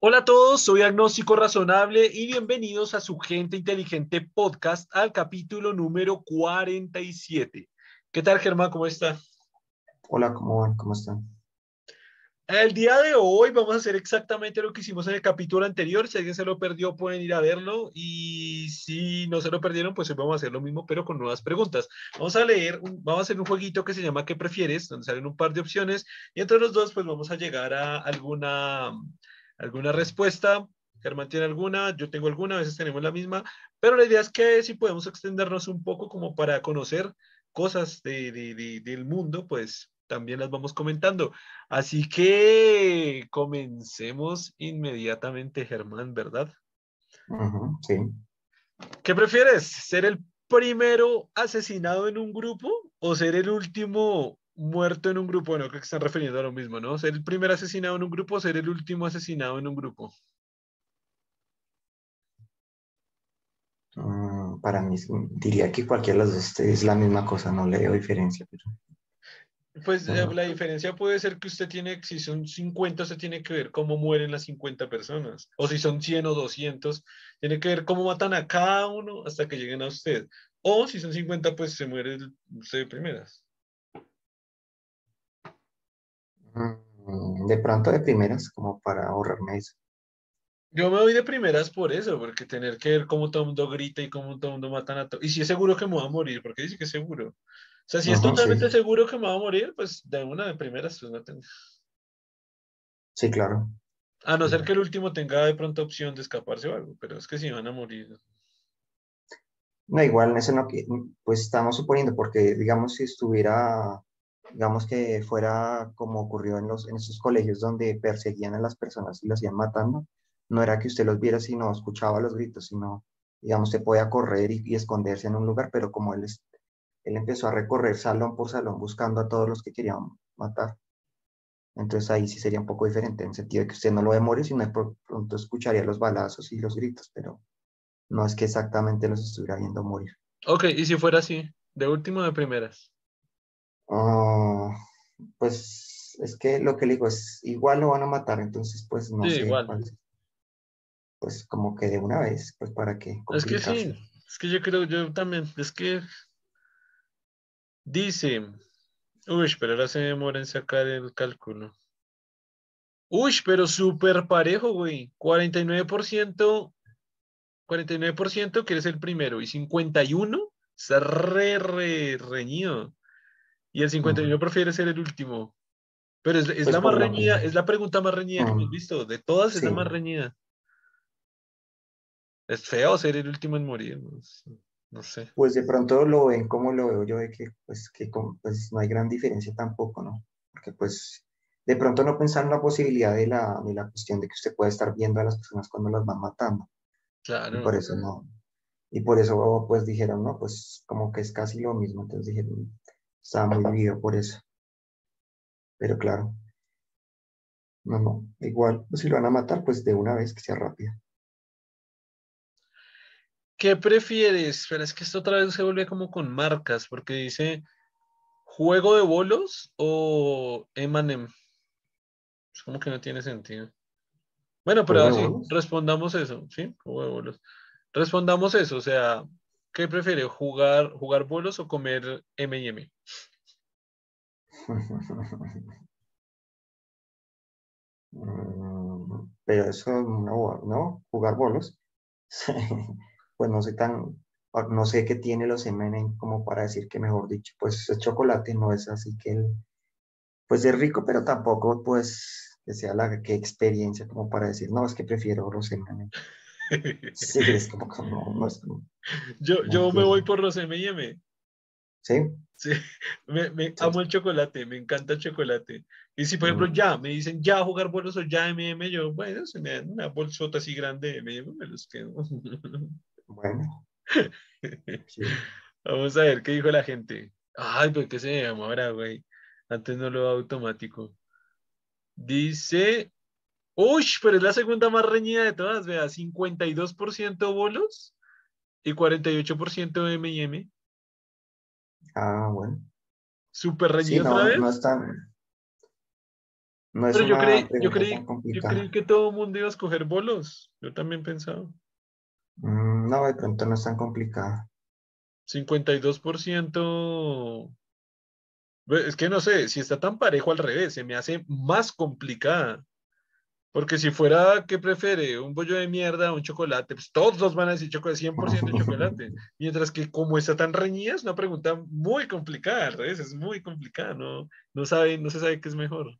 Hola a todos, soy Agnóstico Razonable y bienvenidos a su Gente Inteligente Podcast al capítulo número 47. ¿Qué tal, Germán? ¿Cómo está? Hola, ¿cómo van? ¿Cómo están? El día de hoy vamos a hacer exactamente lo que hicimos en el capítulo anterior. Si alguien se lo perdió, pueden ir a verlo. Y si no se lo perdieron, pues hoy vamos a hacer lo mismo, pero con nuevas preguntas. Vamos a leer, vamos a hacer un jueguito que se llama ¿Qué prefieres? Donde salen un par de opciones. Y entre los dos, pues vamos a llegar a alguna, alguna respuesta. Germán tiene alguna, yo tengo alguna, a veces tenemos la misma. Pero la idea es que si podemos extendernos un poco como para conocer cosas de, de, de, del mundo, pues también las vamos comentando. Así que comencemos inmediatamente, Germán, ¿verdad? sí. ¿Qué prefieres? ¿Ser el primero asesinado en un grupo o ser el último muerto en un grupo? Bueno, creo que están refiriendo a lo mismo, ¿no? ¿Ser el primer asesinado en un grupo o ser el último asesinado en un grupo? Mm, para mí, diría que cualquiera de los dos es la misma cosa, no le veo diferencia. Pero... Pues la diferencia puede ser que usted tiene, si son 50, usted tiene que ver cómo mueren las 50 personas. O si son 100 o 200, tiene que ver cómo matan a cada uno hasta que lleguen a usted. O si son 50, pues se muere usted de primeras. Mm, de pronto de primeras, como para ahorrarme eso. Yo me voy de primeras por eso, porque tener que ver cómo todo el mundo grita y cómo todo el mundo matan a todo. Y si es seguro que me voy a morir, porque dice que es seguro. O sea, si es totalmente sí. seguro que me va a morir, pues de una de primeras, pues no tengo. Sí, claro. A no ser que el último tenga de pronto opción de escaparse o algo, pero es que si van a morir. No, igual, eso no, pues estamos suponiendo, porque digamos si estuviera, digamos que fuera como ocurrió en, los, en esos colegios donde perseguían a las personas y las iban matando, no era que usted los viera, sino escuchaba los gritos, sino, digamos, se podía correr y, esconderse en un lugar, pero como él él empezó a recorrer salón por salón buscando a todos los que querían matar. Entonces ahí sí sería un poco diferente, en el sentido de que usted no lo ve morir, sino de pronto escucharía los balazos y los gritos, pero no es que exactamente los estuviera viendo morir. Ok, y si fuera así, de último de primeras. Uh, pues es que lo que le digo es, igual lo van a matar, entonces pues no sí, sé. Igual. Cuál, pues como que de una vez, pues para qué. Es que sí, es que yo creo, yo también, es que Dice, uy, pero ahora se demora en sacar el cálculo. Uy, pero súper parejo, güey. 49%, 49% que eres el primero y 51 está re, re reñido. Y el 51 uh -huh. prefiere ser el último. Pero es, es pues la más reñida, es la pregunta más reñida uh -huh. que hemos visto. De todas es sí. la más reñida. Es feo ser el último en morir. ¿no? no sé. Pues de pronto lo ven como lo veo yo, de que pues, que pues no hay gran diferencia tampoco, ¿no? Porque pues de pronto no pensar en la posibilidad de la, de la cuestión de que usted puede estar viendo a las personas cuando las van matando. Claro. Y por eso no. Y por eso pues dijeron, no, pues como que es casi lo mismo, entonces dijeron, estaba muy dividido por eso. Pero claro. No, no, igual, pues si lo van a matar, pues de una vez que sea rápido. ¿Qué prefieres? Pero es que esto otra vez se vuelve como con marcas, porque dice juego de bolos o Emanem. Es como que no tiene sentido. Bueno, pero así, respondamos eso, ¿sí? Juego de bolos. Respondamos eso, o sea, ¿qué prefiere? ¿Jugar, bolos o comer M&M? Pero eso no, ¿no? Jugar bolos. pues no sé tan, no sé qué tiene los M&M como para decir que mejor dicho, pues el chocolate no es así que el, pues es rico, pero tampoco pues que sea la que experiencia como para decir, no, es que prefiero los M&M. Sí, es como que no, no es como, Yo, no yo me voy por los M&M. ¿Sí? Sí, me, me amo el chocolate, me encanta el chocolate. Y si, por ejemplo, mm. ya me dicen ya jugar bolos o ya MM, yo, bueno, se me dan una bolsota así grande de MM, me los quedo. Bueno. Sí. Vamos a ver qué dijo la gente. Ay, pues qué se llama ahora, güey. Antes no lo automático. Dice. Uy, pero es la segunda más reñida de todas, vea. 52% bolos y 48% MM. Ah, bueno. Súper reñido sí, no, otra vez. No es tan, No es Pero yo creí, yo creí, yo creí que todo el mundo iba a escoger bolos. Yo también pensaba. Mm, no, de pronto no es tan complicada. 52%. Ve, Es que no sé, si está tan parejo al revés, se me hace más complicada. Porque si fuera, ¿qué prefiere? ¿Un bollo de mierda o un chocolate? Pues todos van a decir chocolate, 100% chocolate. Mientras que como está tan reñida, es una pregunta muy complicada, es muy complicada, no, no, sabe, no se sabe qué es mejor.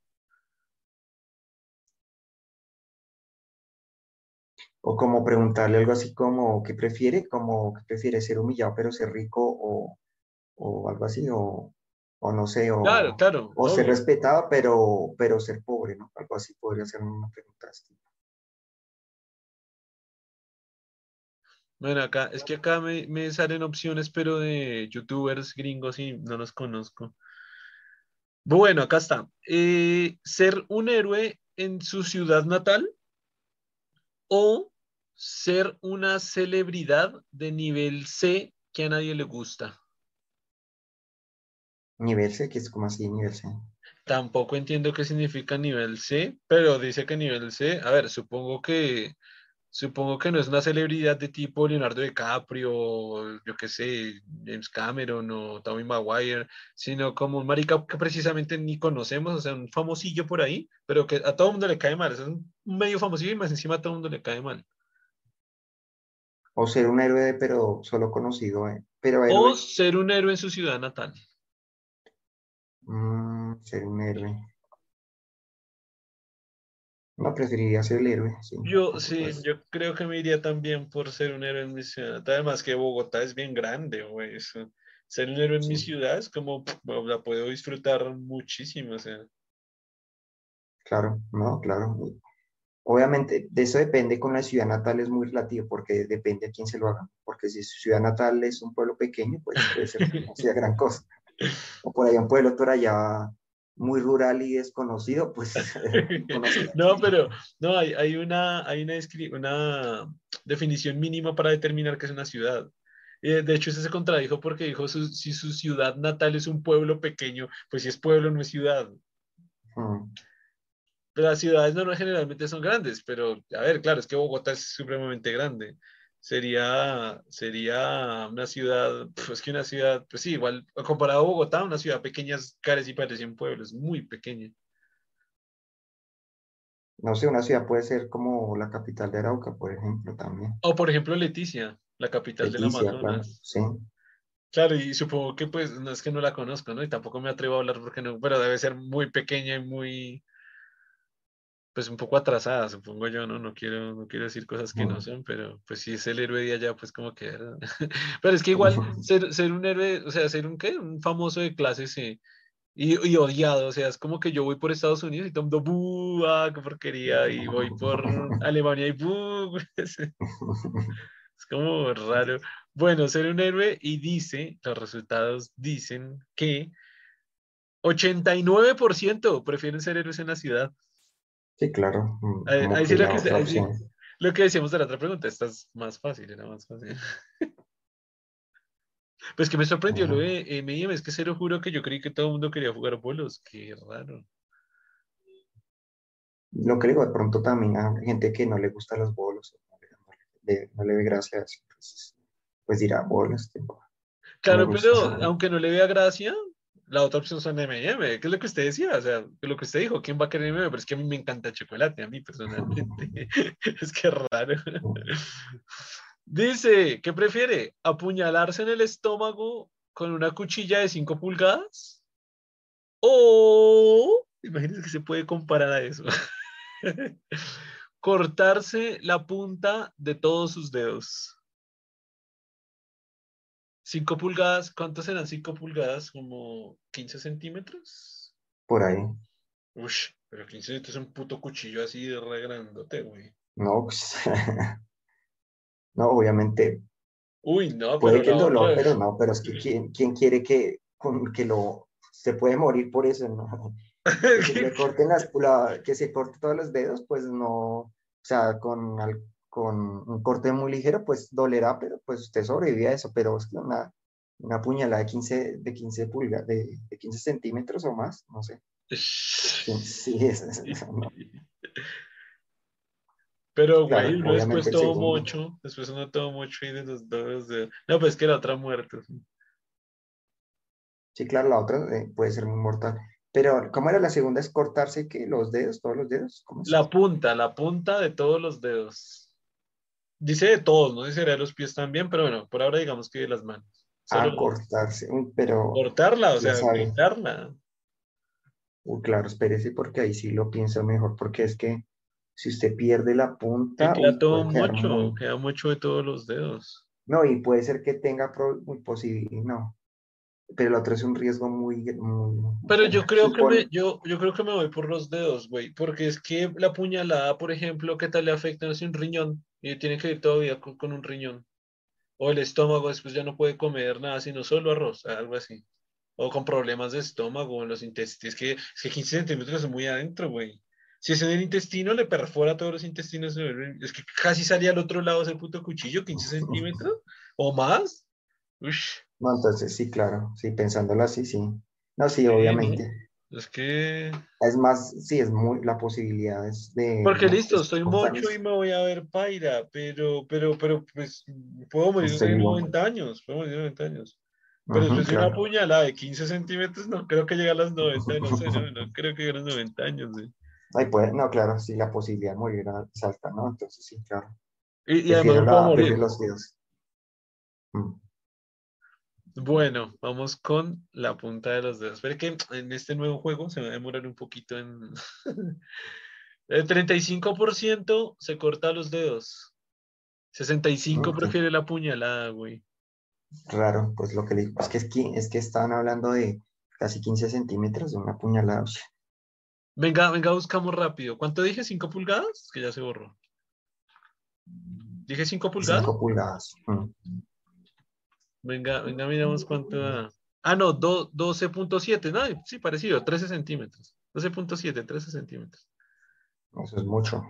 O como preguntarle algo así como, ¿qué prefiere? Como, ¿qué prefiere ser humillado pero ser rico o, o algo así? O, o no sé, Claro, o, claro, o ser respetado pero, pero ser pobre, ¿no? Algo así podría ser una pregunta así. Bueno, acá, es que acá me, me salen opciones, pero de youtubers gringos y no los conozco. Bueno, acá está. Eh, ser un héroe en su ciudad natal o ser una celebridad de nivel C que a nadie le gusta. Nivel C, que es como así, nivel C. Tampoco entiendo qué significa nivel C, pero dice que nivel C, a ver, supongo que supongo que no es una celebridad de tipo Leonardo DiCaprio, yo qué sé, James Cameron o Tommy Maguire, sino como un marica que precisamente ni conocemos, o sea, un famosillo por ahí, pero que a todo el mundo le cae mal, es un medio famosillo y más encima a todo el mundo le cae mal. O ser un héroe, pero solo conocido, ¿eh? Pero O ser un héroe en su ciudad natal. Mm, ser un héroe. No, preferiría ser el héroe, sí. Yo sí, yo creo que me iría también por ser un héroe en mi ciudad. Además que Bogotá es bien grande, güey. Ser un héroe en mi ciudad es como, la puedo disfrutar muchísimo, o sea. claro, no, claro. Obviamente, de eso depende con la ciudad natal, es muy relativo, porque depende a quién se lo haga. Porque si su ciudad natal es un pueblo pequeño, pues puede ser sea gran cosa. O por ahí un pueblo por allá muy rural y desconocido, pues No, pero no, hay, hay una, hay una, definición mínima para determinar qué es una ciudad. Eh, de hecho, ese se contradijo porque dijo su- si su ciudad natal es un pueblo pequeño, pues si es pueblo no es ciudad. Pero las ciudades no generalmente son grandes, pero a ver, claro, es que Bogotá es supremamente grande. Sería, sería una ciudad, pues que una ciudad, pues sí, igual, comparado a Bogotá, una ciudad pequeña es casi parece un pueblo, es muy pequeña. No sé, una ciudad puede ser como la capital de Arauca, por ejemplo, también. O por ejemplo, Leticia, la capital Leticia, claro, Amazonas. sí. Claro, y supongo que pues no es que no la conozco, ¿no? Y tampoco me atrevo a hablar porque no, pero debe ser muy pequeña y muy, pues un poco atrasada, supongo yo, ¿no? No quiero, no quiero decir cosas que no son, pero pues si es el héroe de allá, pues como que... Pero es que igual ser, ser un héroe, o sea, ser un qué, un famoso de clase C y, y odiado, o sea, es como que yo voy por Estados Unidos y mundo, ¡buh! ¡Ah, qué porquería! Y voy por Alemania y ¡buh! Es, es como raro. Bueno, ser un héroe y dice, los resultados dicen que 89% prefieren ser héroes en la ciudad. Sí, claro, mm, Ahí, ahí sí lo que, ahí sí- lo que decíamos de la otra pregunta, esta es más fácil, era más fácil. Pues que me sorprendió lo Ujú. de M&M, es que se lo juro que yo creí que todo el mundo quería jugar bolos, qué raro. Lo que digo, de pronto también a gente que no le gustan los bolos, no le, no le- no ve gracia entonces, pues dirá, bolos, tipo, no Claro, gusta. pero aunque no le vea gracia, la otra opción son M&M, que es lo que usted decía, o sea, lo que usted dijo, ¿quién va a querer M&M? Pero es que a mí me encanta chocolate, a mí personalmente. es que raro. Dice, ¿qué prefiere? ¿Apuñalarse en el estómago con una cuchilla de 5 pulgadas? O, imagínense que se puede comparar a eso. Cortarse la punta de todos sus dedos. 5 pulgadas, ¿cuántos serán 5 pulgadas? ¿Como 15 centímetros? Por ahí. Ush, pero 15 centímetros es un puto cuchillo así de re grandote, güey. No, pues, no, obviamente Uy, no, puede pero que el la dolor, pero no, pero es que ¿quién, quién quiere que, con- que lo, se puede morir por eso, ¿no? Que se le corten las, la- que se corte todos los dedos, pues no, o sea, con, con un corte muy ligero, pues dolerá, pero pues usted sobrevive a eso, pero es que una, una puñalada de 15, de 15 pulgadas, de, de 15 centímetros o más, no sé. Sí, sí, es, no. Pero, Claro, güey, uno después todo mucho, después uno todo mucho y de los dos de... No, pues que la otra muerte. sí. Sí, claro, la otra eh, puede ser muy mortal. Pero, ¿cómo era la segunda? ¿Es cortarse que los dedos, todos los dedos? ¿Cómo es? La punta, la punta de todos los dedos. Dice de todos, no dice de los pies también, pero bueno, por ahora digamos que de las manos. Ah, Solo cortarse. Uy, pero, cortarla, o sea, quitarla. uy, claro, espérese porque ahí sí lo pienso mejor, porque es que si usted pierde la punta, queda uy, todo mucho, muy- queda mucho de todos los dedos. No, y puede ser que tenga muy posible, no. Pero el otro es un riesgo muy, muy- Pero yo creo que me, yo, yo creo que me voy por los dedos, güey, porque es que la puñalada, por ejemplo, ¿qué tal le afecta no sé, un riñón? Y tiene que ir todavía con, con un riñón. O el estómago, después ya no puede comer nada, sino solo arroz, algo así. O con problemas de estómago en los intestinos. Es que, es que 15 centímetros es muy adentro, güey. Si es en el intestino, le perfora todos los intestinos. Es que casi salía al otro lado ese puto cuchillo, 15 centímetros o más. Ush, No, entonces sí, claro, sí, pensándolo así, sí. No, sí, Sí, obviamente. Es que... Es más, sí, es muy, la posibilidad es de... Porque no, listo, es estoy mocho y me voy a ver paira, pero, pero, pero, pues, puedo morir de vivo. 90 años, puedo morir de 90 años. Pero después de una claro. puñalada de 15 centímetros, no creo que llegue a los 90, no sé, no, no creo que llegue a los 90 años. sí. Ay, puede, no, claro, sí, la posibilidad de morir es alta, ¿no? Entonces sí, claro. Y, y además la, morir. los dedos. Mm. Bueno, vamos con la punta de los dedos. Espera que en este nuevo juego se va a demorar un poquito en... El 35% se corta los dedos. 65 Ok. prefiere la puñalada, güey. Raro, pues lo que le digo, es que, es que, es que estaban hablando de casi 15 centímetros de una puñalada. Venga, venga, buscamos rápido. ¿Cuánto dije? ¿5 pulgadas? Que ya se borró. ¿Dije 5 pulgadas? 5 pulgadas. Mm. Venga, venga, miramos cuánto da. Ah, no, do- 12.7, no, sí, parecido, 13 centímetros. 12.7, 13 centímetros. Eso es mucho,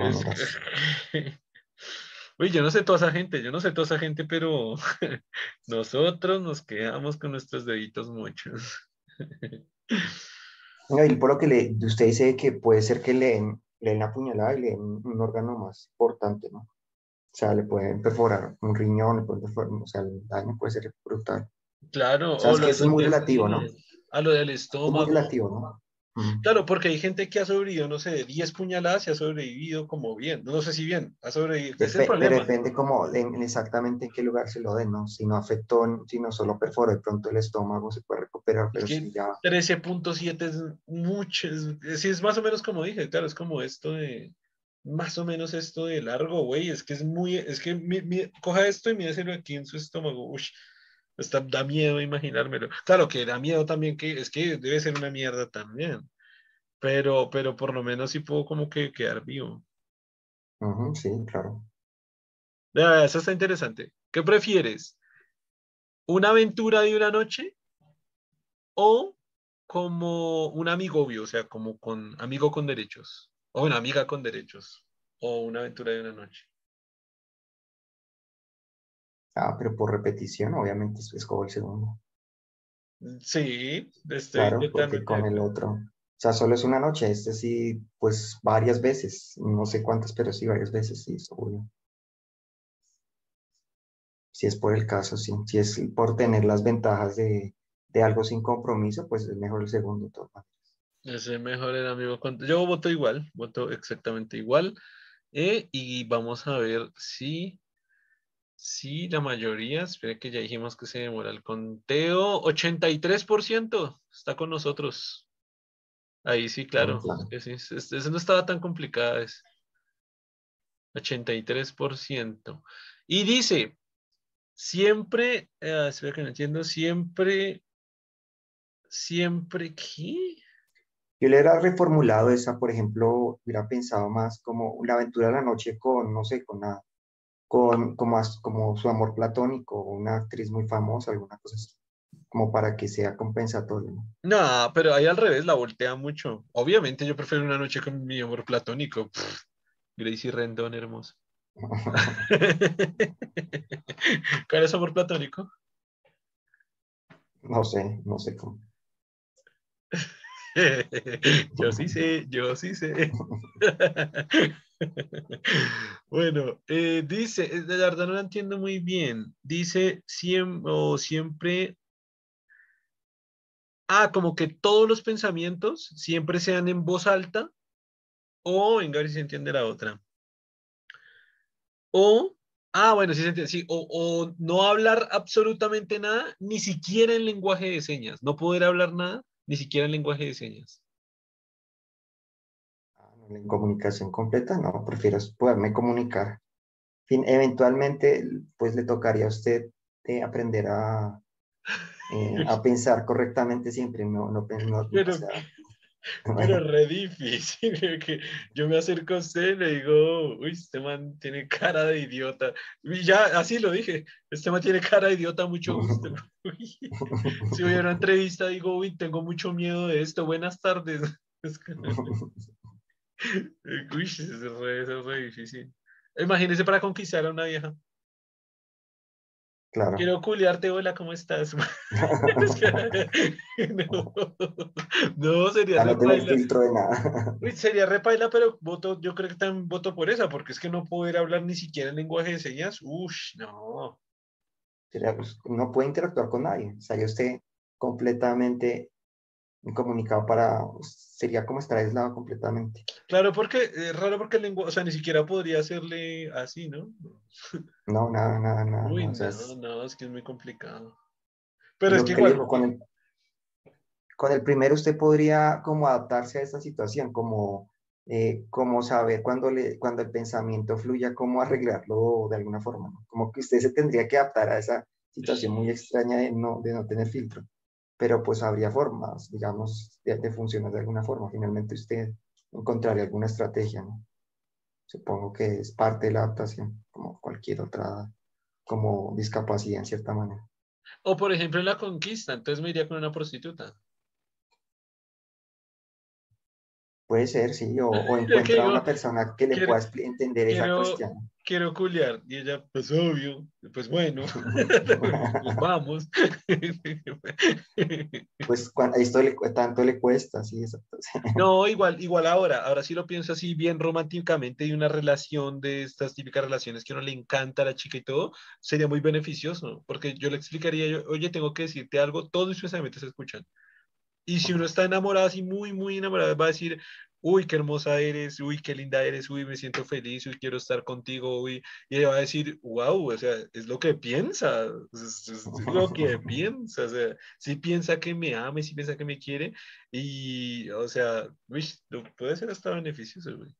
Es-. Uy, yo no sé toda esa gente, yo no sé toda esa gente, pero nosotros nos quedamos con nuestros deditos muchos. Y por lo que le, usted dice que puede ser que le den, le den la puñalada y le den un órgano más importante, ¿no? O sea, le pueden perforar un riñón, le pueden perforar, o sea, el daño puede ser brutal. Claro, o que los eso es muy relativo, ¿no? A lo del Es muy estómago. relativo, ¿no? Claro, porque hay gente que ha sobrevivido, no sé, de 10 puñaladas y ha sobrevivido como bien. No sé si bien, ha sobrevivido. Es el problema. depende como en, en exactamente en qué lugar se lo den, ¿no? Si no afectó, si no solo perforó de pronto el estómago, se puede recuperar, pero si ya... 13.7 es mucho, es, es más o menos como dije, claro, es como esto de, más o menos esto de largo, güey, es que es muy, es que mi- mi- coja esto y mídeselo aquí en su estómago, uy, está, da miedo imaginármelo. Claro que da miedo también que, es que debe ser una mierda también, pero, pero por lo menos sí puedo como que quedar vivo. Sí, claro. Ya, eso está interesante. ¿Qué prefieres? ¿Una aventura de una noche o como un amigovio, o sea, como con amigo con derechos, o una amiga con derechos, o una aventura de una noche? Ah, pero por repetición, obviamente, es- escojo el segundo. Sí, estoy Claro, porque con el otro, o sea, solo es una noche, este sí, pues varias veces, no sé cuántas, pero sí varias veces, sí, obvio. Si es por el caso, sí, si es por tener las ventajas de, de algo sin compromiso, pues es mejor el segundo, maneras. Ese mejor el amigo. Yo voto igual, voto exactamente igual. eh, y vamos a ver si, si la mayoría, espera que ya dijimos que se demora el conteo, 83% está con nosotros. Ahí sí, claro. claro. es que sí, es- es- eso no estaba tan complicada. Es 83%. Y dice, siempre, eh, espera que no entiendo, siempre, siempre, ¿qué? Yo le hubiera reformulado esa, por ejemplo, hubiera pensado más como la aventura de la noche con, no sé, con una, con como, como su amor platónico, una actriz muy famosa, alguna cosa así, como para que sea compensatorio, ¿no? Pero ahí al revés la voltea mucho. Obviamente yo prefiero una noche con mi amor platónico. Pff, Gracie Rendón, hermoso. ¿Cuál es su amor platónico? No sé, no sé cómo. yo sí sé, yo sí sé. bueno, eh, dice, de verdad no la entiendo muy bien. Dice siempre, o siempre. Ah, como que todos los pensamientos siempre sean en voz alta. O, venga, a si se entiende la otra. O, ah, bueno, sí se entiende, sí, o, o no hablar absolutamente nada, ni siquiera en lenguaje de señas. No poder hablar nada, ni siquiera en lenguaje de señas. Ah, En comunicación completa, no, prefiero poderme comunicar. Fin, eventualmente, pues le tocaría a usted eh, aprender a, eh, a pensar correctamente siempre, no, no, no, Pero- o sea, Pero re difícil, que yo me acerco a usted y le digo, uy, este man tiene cara de idiota. Y ya, así lo dije, este man tiene cara de idiota, mucho gusto. Uy, si hubiera una entrevista, digo, uy, tengo mucho miedo de esto, buenas tardes. Uy, es re, es re difícil. Imagínese para conquistar a una vieja. Claro. Quiero culiarte, hola, ¿cómo estás? No, no, sería no re tener paila. filtro de nada. Uy, sería repaila, pero voto, yo creo que también voto por esa, porque es que no poder hablar ni siquiera en lenguaje de señas, uff, no. Sería, pues, no puede interactuar con nadie. Estaría usted completamente incomunicado para, sería como estar aislado completamente. Claro, porque es raro porque el lenguaje, o sea, ni siquiera podría hacerle así, ¿no? No, nada, nada, nada. Uy, no, o no, sea, es- no, es que es muy complicado. Pero es que que le igual, digo, con el, con el primero usted podría como adaptarse a esta situación, como, eh, como saber cuando, le, cuando el pensamiento fluya, cómo arreglarlo de alguna forma, ¿no? Como que usted se tendría que adaptar a esa situación muy extraña de no, de no tener filtro. Pero pues habría formas, digamos, de, funcionar de alguna forma. Finalmente usted encontraría alguna estrategia, ¿no? Supongo que es parte de la adaptación, como cualquier otra, como discapacidad en cierta manera. o por ejemplo la conquista, entonces me iría con una prostituta. Puede ser, sí, o, o que encuentra a una persona que le quiero- pueda entender esa quiero- cuestión. Quiero culiar, y ella, pues obvio, pues bueno, pues vamos. Pues cuando esto le, tanto le cuesta, sí, exacto. No, igual, igual ahora, ahora sí lo pienso así bien románticamente y una relación de estas típicas relaciones que a uno le encanta a la chica y todo, sería muy beneficioso, porque yo le explicaría, yo, oye, tengo que decirte algo, todos mis pensamientos se escuchan. Y si uno está enamorado, así muy, muy enamorado, va a decir, uy, qué hermosa eres, uy, qué linda eres, uy, me siento feliz, uy, quiero estar contigo, uy, y ella va a decir, wow, o sea, es lo que piensa, es, es- lo que piensa, o sea, si piensa que me ama, si piensa que me quiere, y, o sea, uy, puede ser hasta beneficioso, güey.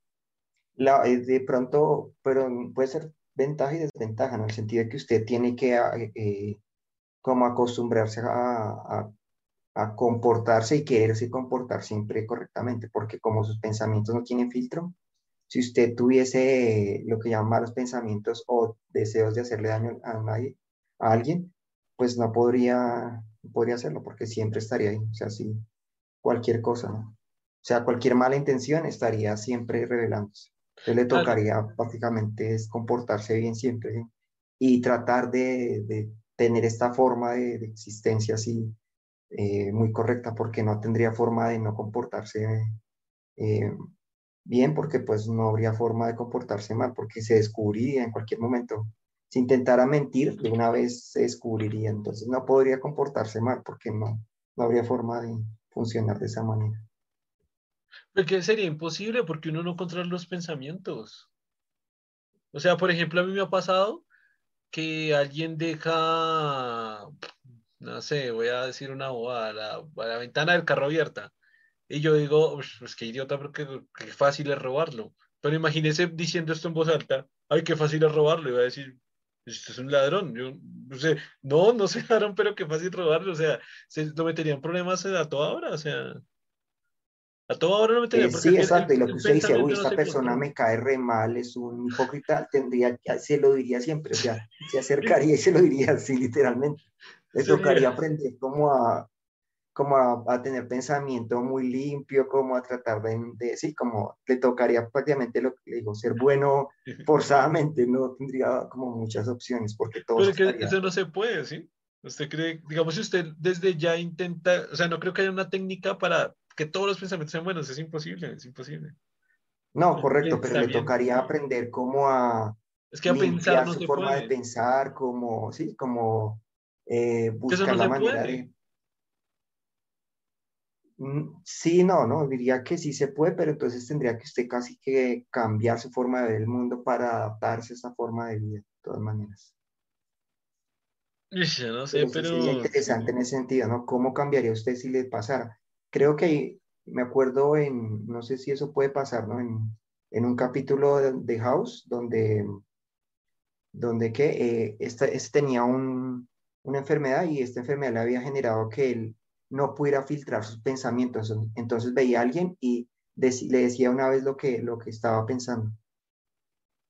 La, eh, de pronto, pero puede ser ventaja y desventaja. En el sentido de que usted tiene que eh, eh, como acostumbrarse a, a- a comportarse y quererse comportar siempre correctamente, porque como sus pensamientos no tienen filtro, si usted tuviese lo que llaman malos pensamientos o deseos de hacerle daño a nadie, a alguien, pues no podría, podría hacerlo, porque siempre estaría ahí, o sea, sí, cualquier cosa, ¿no? O sea, cualquier mala intención estaría siempre revelándose. Entonces le tocaría prácticamente es comportarse bien siempre ¿sí? y tratar de, de tener esta forma de, de existencia así eh, muy correcta, porque no tendría forma de no comportarse eh, bien, porque pues no habría forma de comportarse mal, porque se descubriría en cualquier momento. Si intentara mentir, de una vez se descubriría, entonces no podría comportarse mal, porque no, no habría forma de funcionar de esa manera. Porque sería imposible porque uno no controla los pensamientos. O sea, por ejemplo, a mí me ha pasado que alguien deja, no sé, voy a decir una bobada, la, la ventana del carro abierta. Y yo digo, "Ush, pues qué idiota, porque qué fácil es robarlo. Pero imagínese diciendo esto en voz alta, ay, qué fácil es robarlo. Y va a decir, esto es un ladrón. Yo no sé, no, no sé ladrón, pero qué fácil robarlo. O sea, se lo meterían problemas a toda hora. O sea, a toda hora lo meterían. Eh, sí, el- exacto, y lo que usted dice, uy, no esta se persona me cae re mal, es un hipócrita, tendría, que- se lo diría siempre, o sea, se acercaría y se lo diría así, literalmente. Le tocaría aprender como a, como a, a tener pensamiento muy limpio, como a tratar de, de- sí, como le tocaría prácticamente lo que le digo, ser bueno forzadamente, no tendría como muchas opciones, porque todo Pero es que estaría... eso no se puede, ¿sí? Usted cree, digamos, si usted desde ya intenta, o sea, no creo que haya una técnica para que todos los pensamientos sean buenos, es imposible, es imposible. No, correcto, pero le tocaría aprender cómo a es que a pensar no su forma de pensar, como, sí, como eh, buscar la manera de... Mm, sí, no, no, diría que sí se puede, pero entonces tendría que usted casi que cambiar su forma de ver el mundo para adaptarse a esa forma de vida, de todas maneras. no sé, pero... Sería interesante en ese sentido, ¿no? ¿Cómo cambiaría usted si le pasara? Creo que me acuerdo en, no sé si eso puede pasar, ¿no? En, en un capítulo de, House, donde, donde que eh, esta, este tenía un, una enfermedad y esta enfermedad le había generado que él no pudiera filtrar sus pensamientos. Entonces veía a alguien y le decía una vez lo que, lo que estaba pensando.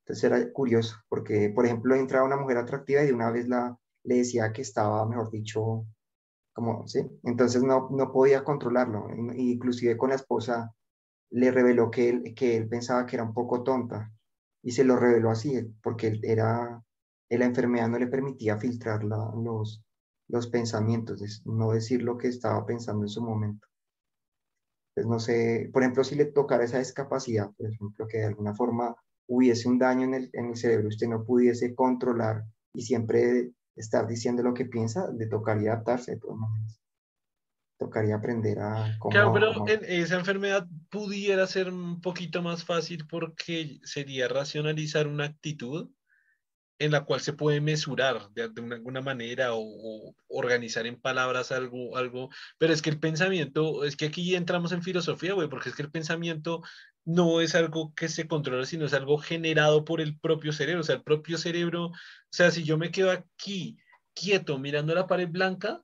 Entonces era curioso, porque, por ejemplo, entraba una mujer atractiva y de una vez le decía que estaba, mejor dicho, como, ¿sí? Entonces no, no podía controlarlo. Inclusive con la esposa le reveló que él, que él pensaba que era un poco tonta y se lo reveló así, porque él era, la enfermedad no le permitía filtrar los, los pensamientos, no decir lo que estaba pensando en su momento. Pues no sé, por ejemplo, si le tocara esa discapacidad, por ejemplo, que de alguna forma hubiese un daño en el, en el cerebro, usted no pudiese controlar y siempre estar diciendo lo que piensa, le tocaría adaptarse de todas maneras. Tocaría aprender a... claro, pero en esa enfermedad pudiera ser un poquito más fácil porque sería racionalizar una actitud en la cual se puede mesurar de, alguna manera o, organizar en palabras algo, algo, pero es que el pensamiento, es que aquí entramos en filosofía, güey, porque es que el pensamiento no es algo que se controla, sino es algo generado por el propio cerebro, o sea, el propio cerebro, o sea, si yo me quedo aquí quieto mirando la pared blanca,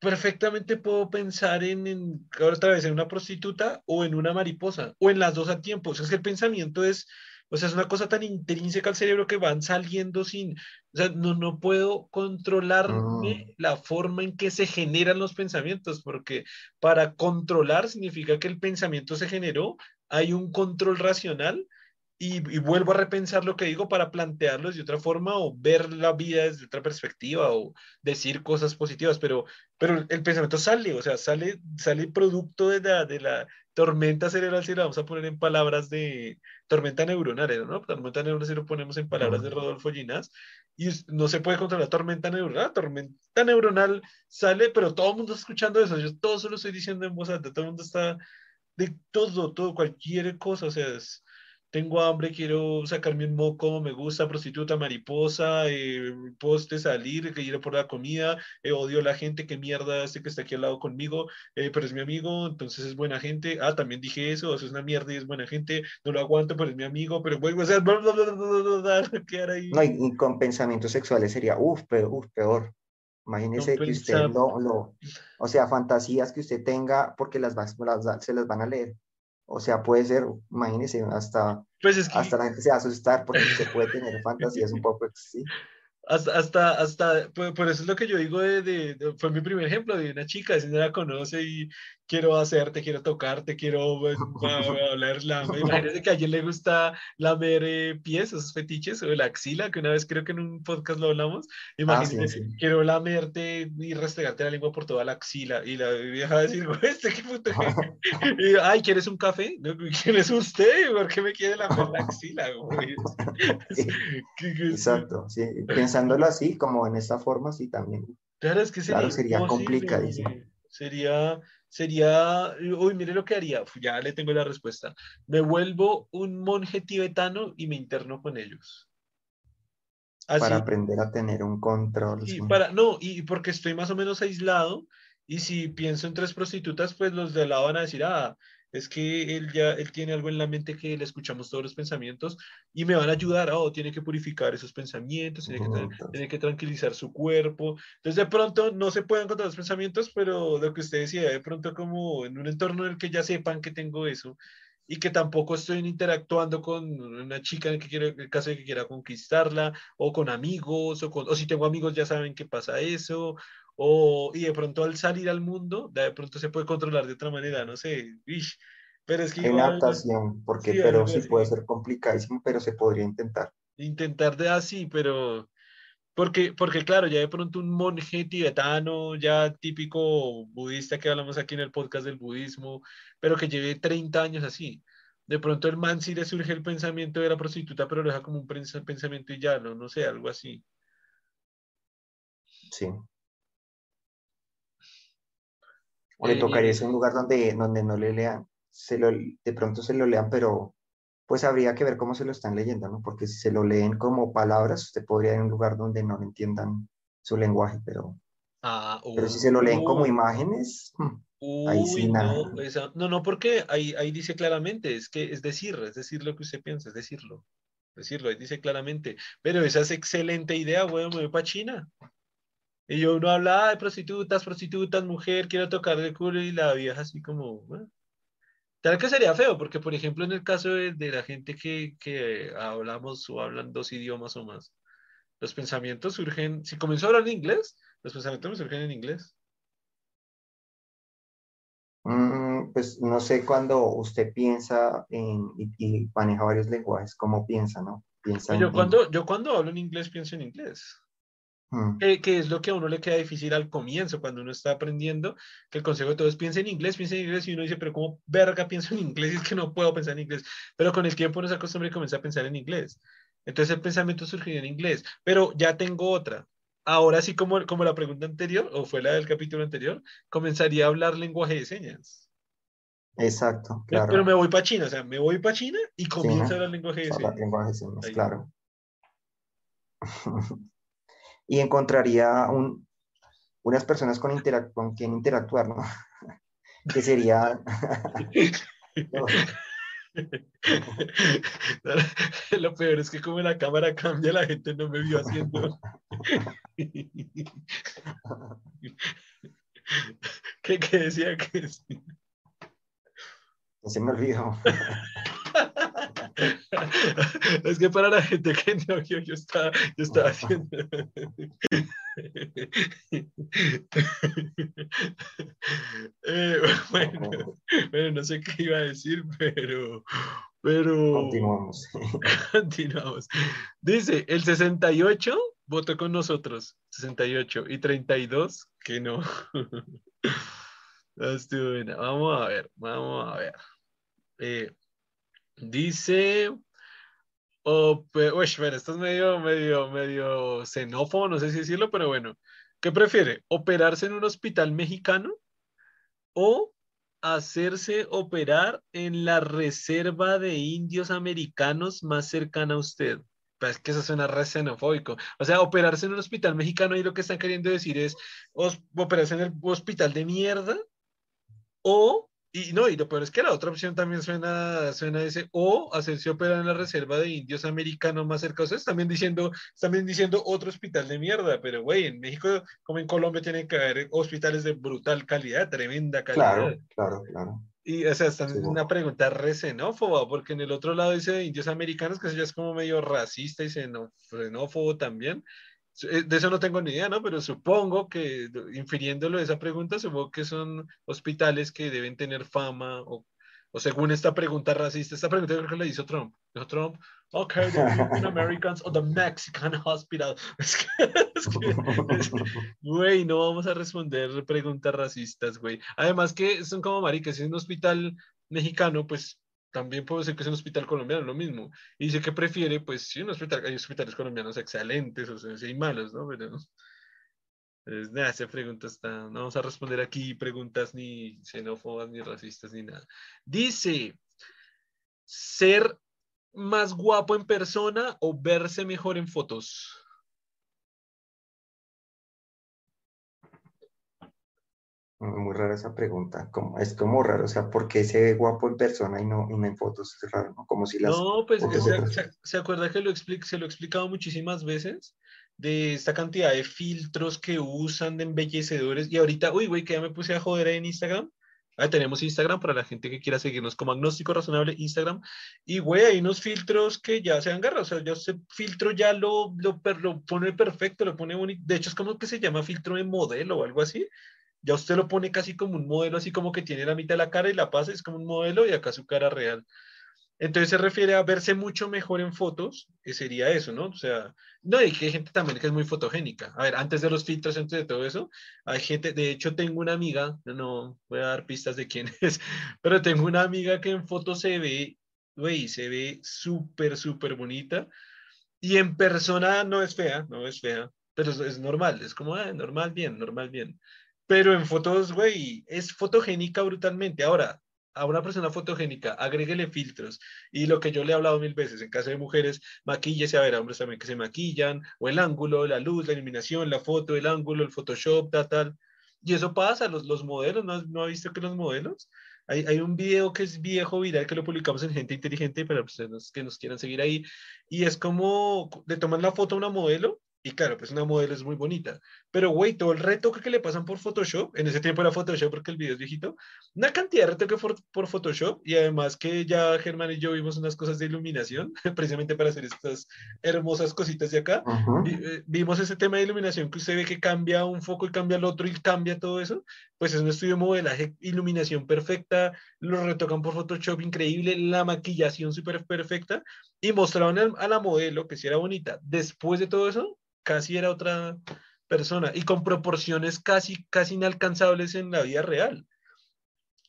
perfectamente puedo pensar en, en otra vez en una prostituta o en una mariposa, o en las dos a tiempo, o sea, es que el pensamiento es o sea, es una cosa tan intrínseca al cerebro que van saliendo sin, o sea, no, no puedo controlarme ah. la forma en que se generan los pensamientos, porque para controlar significa que el pensamiento se generó, hay un control racional y, vuelvo a repensar lo que digo para plantearlo de otra forma o ver la vida desde otra perspectiva o decir cosas positivas, pero, pero el pensamiento sale, o sea, sale, sale producto de la, de la tormenta cerebral, si lo vamos a poner en palabras de tormenta neuronal, ¿no? Tormenta neuronal si lo ponemos en palabras de Rodolfo Ginás, y no se puede controlar tormenta neuronal, tormenta neuronal sale, pero todo el mundo está escuchando eso, yo todo se lo estoy diciendo en voz alta, todo el mundo está de todo, todo, cualquier cosa, o sea, es tengo hambre, quiero sacarme un moco, me gusta, prostituta, mariposa, eh, poste, salir, que ir por la comida, eh, odio a la gente, qué mierda este que está aquí al lado conmigo, eh, pero es mi amigo, entonces es buena gente, ah, también dije eso, eso es una mierda y es buena gente, no lo aguanto, pero es mi amigo, pero bueno, o sea, bla, bla, bla, quedar ahí. No, y, con pensamientos sexuales sería, uff, pero, uf, peor. Imagínese que usted lo, lo, o sea, fantasías que usted tenga porque las, las, se las van a leer. O sea, puede ser, imagínese, hasta, pues hasta la gente se va a asustar porque se puede tener fantasías un poco, sí. Hasta, hasta, hasta, por, eso es lo que yo digo de, de, fue mi primer ejemplo de una chica, si no la conoce y quiero hacerte, quiero tocarte, quiero hablar la... Imagínense que a alguien le gusta lamer eh, pies, esos fetiches, o la axila, que una vez creo que en un podcast lo hablamos. Ah, Imagínense, quiero lamerte y restregarte la lengua por toda la axila. Y la vieja decir, este qué puto. y, Ay, ¿quieres un café? ¿Quién es usted? ¿Por qué me quiere lamer la axila? Exacto, sí. Pensándolo así, como en esta forma, sí, también. Claro, es que sería, claro, sería complicadísimo. Sería sería, uy, mire lo que haría, ya le tengo la respuesta. Me vuelvo un monje tibetano y me interno con ellos. Para aprender a tener un control. Y para, no, y porque estoy más o menos aislado y si pienso en tres prostitutas, pues los de lado van a decir, ah, es que él ya él tiene algo en la mente que le escuchamos todos los pensamientos y me van a ayudar, oh, tiene que purificar esos pensamientos, tiene que, tiene que tranquilizar su cuerpo. Entonces, de pronto no se pueden encontrar los pensamientos, pero lo que usted decía, de pronto como en un entorno en el que ya sepan que tengo eso y que tampoco estoy interactuando con una chica en el, que quiero, el caso de que quiera conquistarla, o con amigos, o, con, o si tengo amigos ya saben que pasa eso, o, y de pronto al salir al mundo, de pronto se puede controlar de otra manera, no sé. pero es que... En adaptación, porque pero sí puede ser complicadísimo, pero se podría intentar. Intentar de así, pero Porque, porque claro, ya de pronto un monje tibetano, ya típico budista que hablamos aquí en el podcast del budismo, pero que lleve 30 años así. De pronto el man sí le surge el pensamiento de la prostituta, pero lo deja como un pensamiento y ya, no, no sé, algo así. Sí. O le tocaría ser un lugar donde, donde no le lean, se lo, de pronto se lo lean, pero pues habría que ver cómo se lo están leyendo, ¿no? Porque si se lo leen como palabras, usted podría ir a un lugar donde no entiendan su lenguaje, pero, ah, pero si se lo leen como imágenes, hmm, ahí sí nada. No, no, no, porque ahí, ahí dice claramente, es que es decir, es decir lo que usted piensa, es decirlo, decirlo, ahí dice claramente, pero esa es excelente idea, bueno, me voy para China. Y yo uno hablaba de prostitutas, prostitutas, mujer, quiero tocar el culo y la vieja así como, tal que sería feo, porque por ejemplo en el caso de, la gente que, que, hablamos o hablan dos idiomas o más, los pensamientos surgen, si comenzó a hablar en inglés, los pensamientos me surgen en inglés. Mm, pues no sé cuando usted piensa en, y, maneja varios lenguajes, ¿cómo piensa, no? Piensa yo, cuando, yo cuando hablo en inglés pienso en inglés. Mm. Que, es lo que a uno le queda difícil al comienzo, cuando uno está aprendiendo, que el consejo de todos piensa en inglés, piensa en inglés, y uno dice, pero ¿cómo verga pienso en inglés? Es que no puedo pensar en inglés. Pero con el tiempo uno se acostumbra y comienza a pensar en inglés. Entonces el pensamiento surgió en inglés. Pero ya tengo otra. Ahora sí, como, como la pregunta anterior, o fue la del capítulo anterior, comenzaría a hablar lenguaje de señas. Exacto, claro. Pero me voy para China, o sea, me voy para China y comienzo a hablar lenguaje de señas. Lenguaje de señas, claro. y encontraría un, unas personas con, con quien interactuar, ¿no? que sería... Lo peor es que como la cámara cambia, la gente no me vio haciendo. ¿Qué, qué decía que? Se me olvidó. es que para la gente que no yo, yo estaba, yo estaba haciendo. Eh, bueno, bueno, no sé qué iba a decir, pero. pero continuamos. continuamos. Dice: el 68 votó con nosotros, 68, y 32 que no. Vamos a ver, vamos a ver. Eh, Dice. Oh, uy, esto es medio, medio, medio xenófobo, no sé si decirlo, pero bueno. ¿Qué prefiere? ¿Operarse en un hospital mexicano o hacerse operar en la reserva de indios americanos más cercana a usted? Pues que eso suena re xenofóbico. O sea, operarse en un hospital mexicano y lo que están queriendo decir es operarse en el hospital de mierda o y no, y lo peor es que la otra opción también suena, suena ese, o hacerse operar en la reserva de indios americanos más cerca. O sea, también diciendo, también diciendo otro hospital de mierda, pero güey, en México como en Colombia tienen que haber hospitales de brutal calidad, tremenda calidad. Claro, claro, claro. Y, o sea, es una pregunta re xenófoba, porque en el otro lado dice indios americanos, que eso ya es como medio racista y xenófobo también. Eh, de eso no tengo ni idea, ¿no? Pero supongo que, infiriéndolo de esa pregunta, supongo que son hospitales que deben tener fama o, o según esta pregunta racista, esta pregunta creo que le hizo Trump. Dijo Trump, ok, the American Americans o the Mexican Hospital. Es que, güey, no vamos a responder preguntas racistas, güey. Además que son como maricas, si es un hospital mexicano, pues también puede ser que es un hospital colombiano, lo mismo. Y dice que prefiere, pues sí, un hospital, hay hospitales colombianos excelentes, o sea, hay malos, ¿no? Pero, pues, nada, esa pregunta está, no vamos a responder aquí preguntas ni xenófobas, ni racistas, ni nada. Dice, ser más guapo en persona o verse mejor en fotos. Muy rara esa pregunta. Como, es como raro, o sea, ¿por qué se ve guapo en persona y no, en fotos? Es raro, ¿no? Como si las. No, pues se, acuerda que lo se lo he explicado muchísimas veces de esta cantidad de filtros que usan de embellecedores. Y ahorita, uy, güey, que ya me puse a joder en Instagram. Ahí tenemos Instagram para la gente que quiera seguirnos como Agnóstico Razonable Instagram. Y, güey, hay unos filtros que ya se han agarrado. O sea, ya ese filtro ya lo, lo, lo pone perfecto, lo pone bonito. De hecho, es como que se llama filtro de modelo o algo así ya usted lo pone casi como un modelo, así como que tiene la mitad de la cara y la pasa, es como un modelo y acá su cara real. Entonces se refiere a verse mucho mejor en fotos, que sería eso, ¿no? O sea, no, y que hay gente también que es muy fotogénica. A ver, antes de los filtros, antes de todo eso, hay gente, de hecho tengo una amiga, no voy a dar pistas de quién es, pero tengo una amiga que en fotos se ve, güey, se ve súper, súper bonita. Y en persona no es fea, no es fea, pero es, normal, es como, ah, normal, bien, normal, bien. Pero en fotos, güey, es fotogénica brutalmente. Ahora, a una persona fotogénica, agréguele filtros. Y lo que yo le he hablado mil veces, en caso de mujeres, maquíllese, a ver, hombres también que se maquillan, o el ángulo, la luz, la iluminación, la foto, el ángulo, el Photoshop, tal, tal. Y eso pasa, los, los modelos, ¿no, ¿no ha visto que los modelos? Hay, hay, un video que es viejo, viral, que lo publicamos en Gente Inteligente, para personas que nos quieran seguir ahí. Y es como le toman la foto a una modelo y claro, pues una modelo es muy bonita. Pero, güey, todo el retoque que le pasan por Photoshop, en ese tiempo era Photoshop porque el video es viejito, una cantidad de retoque por, por Photoshop y además que ya Germán y yo vimos unas cosas de iluminación, precisamente para hacer estas hermosas cositas de acá. Eh, vimos ese tema de iluminación que usted ve que cambia un foco y cambia el otro y cambia todo eso. Pues es un estudio de modelaje, iluminación perfecta, lo retocan por Photoshop increíble, la maquillación súper perfecta y mostraron a la modelo que si era bonita. Después de todo eso, casi era otra persona y con proporciones casi, casi inalcanzables en la vida real.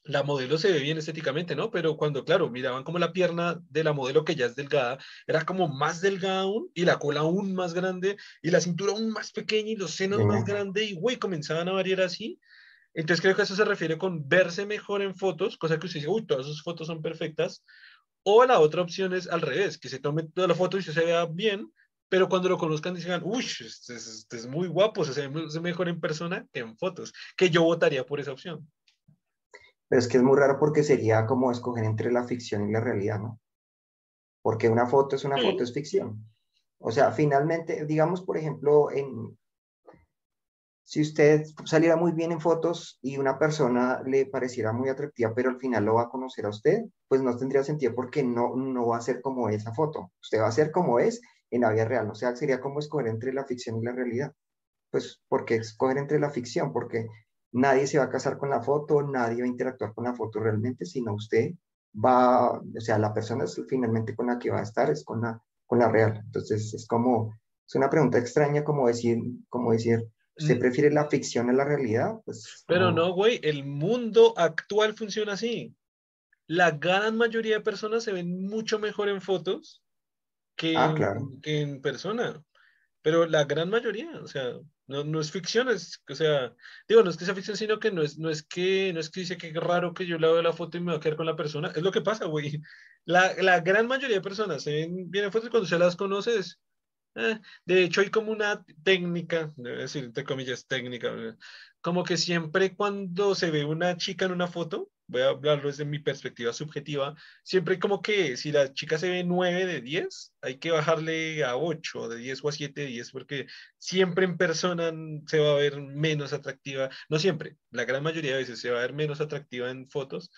La modelo se ve bien estéticamente, ¿no? Pero cuando, claro, miraban como la pierna de la modelo que ya es delgada, era como más delgada aún y la cola aún más grande y la cintura aún más pequeña y los senos más grandes y, güey, comenzaban a variar así. Entonces creo que eso se refiere con verse mejor en fotos, cosa que usted dice, uy, todas esas fotos son perfectas. O la otra opción es al revés, que se tome toda la foto y se vea bien, pero cuando lo conozcan digan, uy, este, este, es muy guapo, se ve mejor en persona que en fotos, que yo votaría por esa opción. Pero es que es muy raro porque sería como escoger entre la ficción y la realidad, ¿no? Porque una foto es una foto, es ficción. O sea, finalmente, digamos, por ejemplo, en, si usted saliera muy bien en fotos y una persona le pareciera muy atractiva, pero al final lo va a conocer a usted, pues no tendría sentido porque no, no va a ser como esa foto. Usted va a ser como es en la vida real. O sea, sería como escoger entre la ficción y la realidad. Pues, ¿por qué escoger entre la ficción? Porque nadie se va a casar con la foto, nadie va a interactuar con la foto realmente, sino usted va, o sea, la persona es finalmente con la que va a estar es con la, con la real. Entonces, es como, es una pregunta extraña como decir, como decir, ¿usted mm. prefiere la ficción a la realidad? Pues, Pero no, güey, el mundo actual funciona así. La gran mayoría de personas se ven mucho mejor en fotos Ah, que, en, persona. Pero la gran mayoría, o sea, no, no, es ficción, es, o sea, digo, no es que sea ficción, sino que no es, no es que, no es que dice que es raro que yo le veo la foto y me va a quedar con la persona, es lo que pasa, güey. La, la gran mayoría de personas se ven bien fotos cuando se las conoces. Eh, de hecho, hay como una técnica, debe decir, entre comillas, técnica, como que siempre cuando se ve una chica en una foto, voy a hablarlo desde mi perspectiva subjetiva, siempre como que si la chica se ve 9 de 10, hay que bajarle a 8 de 10 o a 7 de 10, porque siempre en persona se va a ver menos atractiva, no siempre, la gran mayoría de veces se va a ver menos atractiva en fotos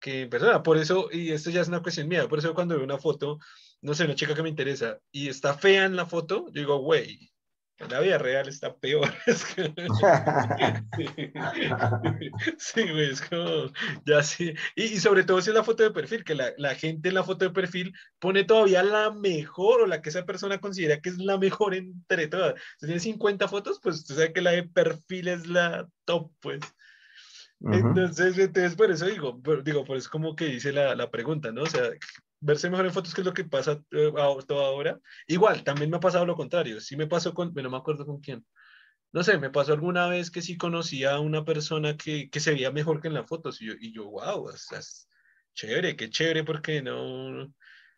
que en persona. Por eso, y esto ya es una cuestión mía, por eso cuando veo una foto, no sé, una chica que me interesa y está fea en la foto, yo digo, güey, en la vida real está peor. sí, güey, es como, ya sí. Y, sobre todo si es la foto de perfil, que la, la, gente en la foto de perfil pone todavía la mejor o la que esa persona considera que es la mejor entre todas. Si tiene 50 fotos, pues usted sabe que la de perfil es la top, pues. Entonces, entonces, por eso digo, digo, por eso como que dice la, la pregunta, ¿no? O sea, verse mejor en fotos, que es lo que pasa eh, ahora. Igual, también me ha pasado lo contrario. Sí me pasó con, no me acuerdo con quién. No sé, me pasó alguna vez que sí conocía a una persona que, que se veía mejor que en las fotos y yo, y yo wow, o sea, es chévere, qué chévere porque no...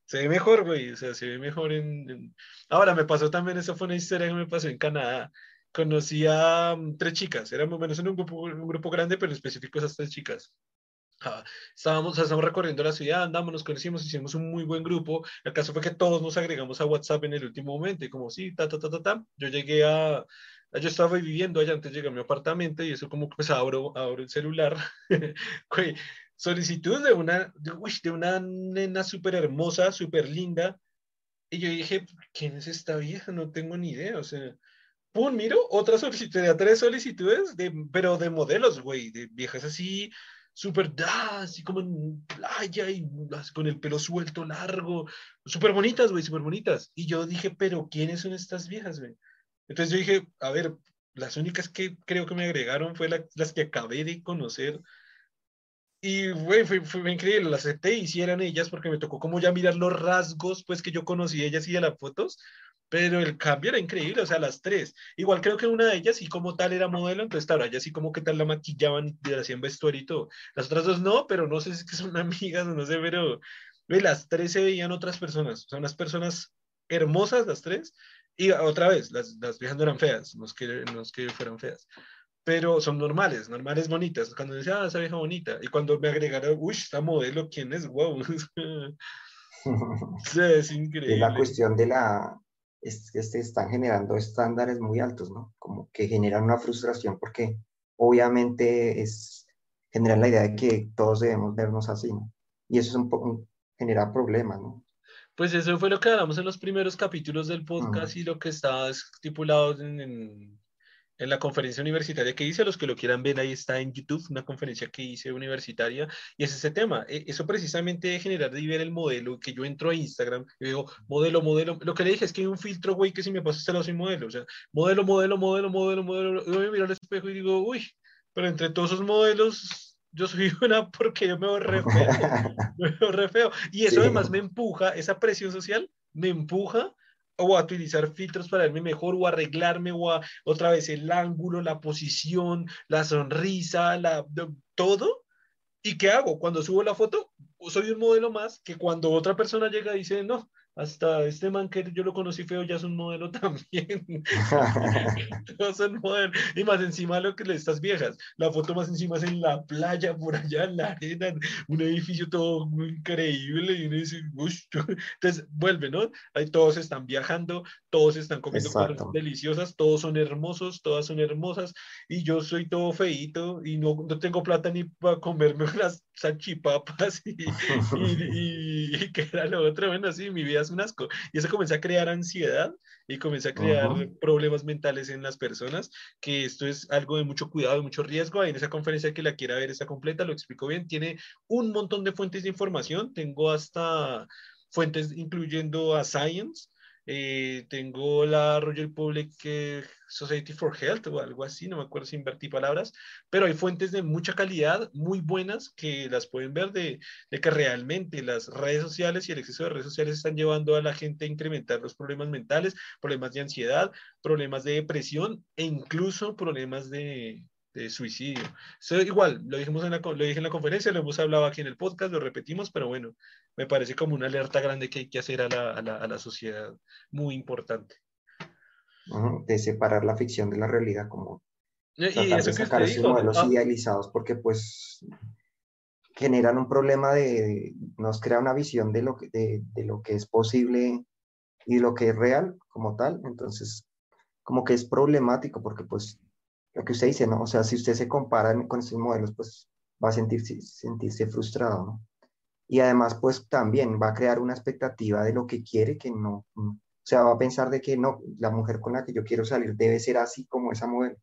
Se ve mejor, güey, o sea, se ve mejor en, Ahora, me pasó también, esa fue una historia que me pasó en Canadá. Conocí a mm, tres chicas, éramos menos en un grupo, un grupo grande, pero en específico esas tres chicas estábamos, estábamos recorriendo la ciudad, andamos, nos conocimos, hicimos un muy buen grupo. El caso fue que todos nos agregamos a WhatsApp en el último momento y como sí, ta, ta, ta, ta, ta. Yo llegué a, yo estaba viviendo allá antes llegué a mi apartamento y eso como que pues abro, abro el celular. solicitud de una, de, de una nena súper hermosa, súper linda. Y yo dije, ¿quién es esta vieja? No tengo ni idea, o sea, pum, miro, otra solicitud, tres solicitudes, de, pero de modelos, güey, de viejas así, súper, ah, así como en playa y con el pelo suelto, largo, súper bonitas, güey, súper bonitas. Y yo dije, pero ¿quiénes son estas viejas, güey? Entonces yo dije, a ver, las únicas que creo que me agregaron fue las que acabé de conocer. Y güey, fue, fue, increíble, las acepté y si eran ellas porque me tocó como ya mirar los rasgos, pues que yo conocí ellas y de las fotos, pero el cambio era increíble, o sea, las tres. Igual creo que una de ellas sí como tal era modelo, entonces ahora ya sí como que tal la maquillaban y le hacían vestuario y todo. Las otras dos no, pero no sé si es que son amigas o no sé, pero güey, las tres se veían otras personas, o sea, unas personas hermosas las tres, y otra vez, las, las viejas no eran feas, no es, que, no es que fueran feas, pero son normales, normales bonitas. Cuando decía, ah, esa vieja bonita, y cuando me agregaron, uy, esta modelo, ¿quién es? Wow. sí, es increíble. Es la cuestión de la, es que se están generando estándares muy altos, ¿no? Como que generan una frustración porque obviamente es, generan la idea de que todos debemos vernos así, ¿no? Y eso es un poco, genera problemas, ¿no? Pues eso fue lo que hablamos en los primeros capítulos del podcast y lo que está estipulado en, en, la conferencia universitaria que hice. Los que lo quieran ver, ahí está en YouTube, una conferencia que hice universitaria. Y es ese tema. E, eso precisamente de generar y ver el modelo, que yo entro a Instagram y digo, modelo, modelo. Lo que le dije es que hay un filtro, güey, que si me pasa este lado soy modelo. O sea, modelo, modelo, modelo, modelo, modelo. Yo me miro al espejo y digo, uy, pero entre todos esos modelos yo soy una porque yo me veo re feo, me veo re feo. Y eso además me empuja, esa presión social me empuja o a utilizar filtros para verme mejor o arreglarme o a otra vez el ángulo, la posición, la sonrisa, la, todo. ¿Y qué hago? Cuando subo la foto, soy un modelo más que cuando otra persona llega y dice, no, hasta este man que yo lo conocí feo ya es un modelo también. Todos son modelos. Y más encima lo que le estas viejas. La foto más encima es en la playa, por allá en la arena, un edificio todo increíble. Y uno dice, entonces vuelve, ¿no? Ahí todos están viajando, todos están comiendo cosas deliciosas, todos son hermosos, todas son hermosas. Y yo soy todo feito y no, no tengo plata ni para comerme unas salchipapas y, y, y, que era lo otro. Bueno, sí, mi vida un asco. Y eso comenzó a crear ansiedad y comenzó a crear problemas mentales en las personas, que esto es algo de mucho cuidado, de mucho riesgo. Ahí en esa conferencia que la quiera ver está completa, lo explico bien. Tiene un montón de fuentes de información. Tengo hasta fuentes incluyendo a Science, eh, tengo la Royal Public eh, Society for Health o algo así, no me acuerdo si invertí palabras, pero hay fuentes de mucha calidad, muy buenas, que las pueden ver de, de, que realmente las redes sociales y el exceso de redes sociales están llevando a la gente a incrementar los problemas mentales, problemas de ansiedad, problemas de depresión e incluso problemas de, de suicidio. Eso igual, lo, dijimos en la, lo dije en la conferencia, lo hemos hablado aquí en el podcast, lo repetimos, pero bueno, me parece como una alerta grande que hay que hacer a la, a la, a la sociedad, muy importante. De separar la ficción de la realidad, como y, tratar de sacar esos modelos ah. idealizados, porque pues generan un problema de, nos crea una visión de lo que, de, de lo que es posible y lo que es real como tal, entonces como que es problemático porque pues lo que usted dice, ¿no? O sea, si usted se compara con estos modelos, pues va a sentirse, sentirse frustrado, ¿no? Y además, pues también va a crear una expectativa de lo que quiere que no, o sea, va a pensar de que no, la mujer con la que yo quiero salir debe ser así como esa modelo.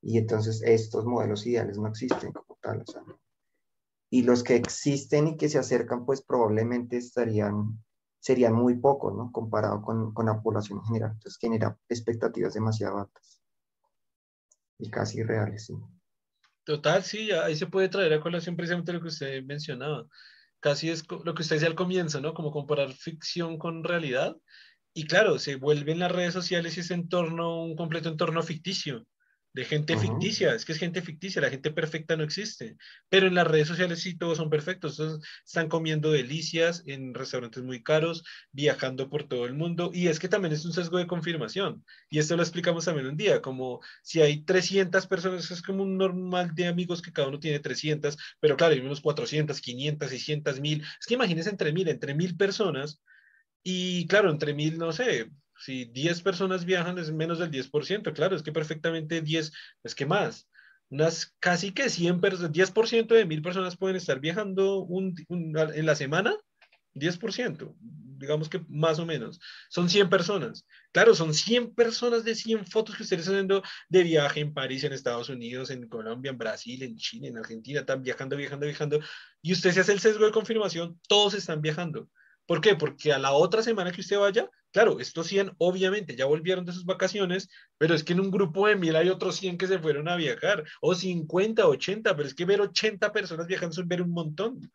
Y entonces estos modelos ideales no existen como tal, o sea, Y los que existen y que se acercan, pues probablemente estarían, serían muy pocos, ¿no? Comparado con, con la población en general. Entonces genera expectativas demasiado altas y casi reales, sí. Total, sí, ahí se puede traer a colación precisamente lo que usted mencionaba. Casi es lo que usted decía al comienzo, ¿no? Como comparar ficción con realidad. Y claro, se vuelven las redes sociales y ese entorno, un completo entorno ficticio de gente ficticia, es que es gente ficticia, la gente perfecta no existe, pero en las redes sociales sí todos son perfectos, están comiendo delicias en restaurantes muy caros, viajando por todo el mundo, y es que también es un sesgo de confirmación, y esto lo explicamos también un día, como si hay 300 personas, es como un normal de amigos que cada uno tiene 300, pero claro, hay unos 400, 500, 600, 1000, es que imagínense entre mil, entre mil personas, y claro, entre mil, no sé, si 10 personas viajan es menos del 10%, claro, es que perfectamente 10, es que más. Unas casi que 100 personas, 10% de mil personas pueden estar viajando un, en la semana, 10%. digamos que más o menos, son 100 personas. Claro, son 100 personas de 100 fotos que ustedes están haciendo de viaje en París, en Estados Unidos, en Colombia, en Brasil, en Chile, en Argentina, están viajando, viajando, viajando. Y usted se hace el sesgo de confirmación, todos están viajando. ¿Por qué? Porque a la otra semana que usted vaya, claro, estos 100 obviamente ya volvieron de sus vacaciones, pero es que en un grupo de mil hay otros 100 que se fueron a viajar, o 50, 80, pero es que ver 80 personas viajando es ver un montón.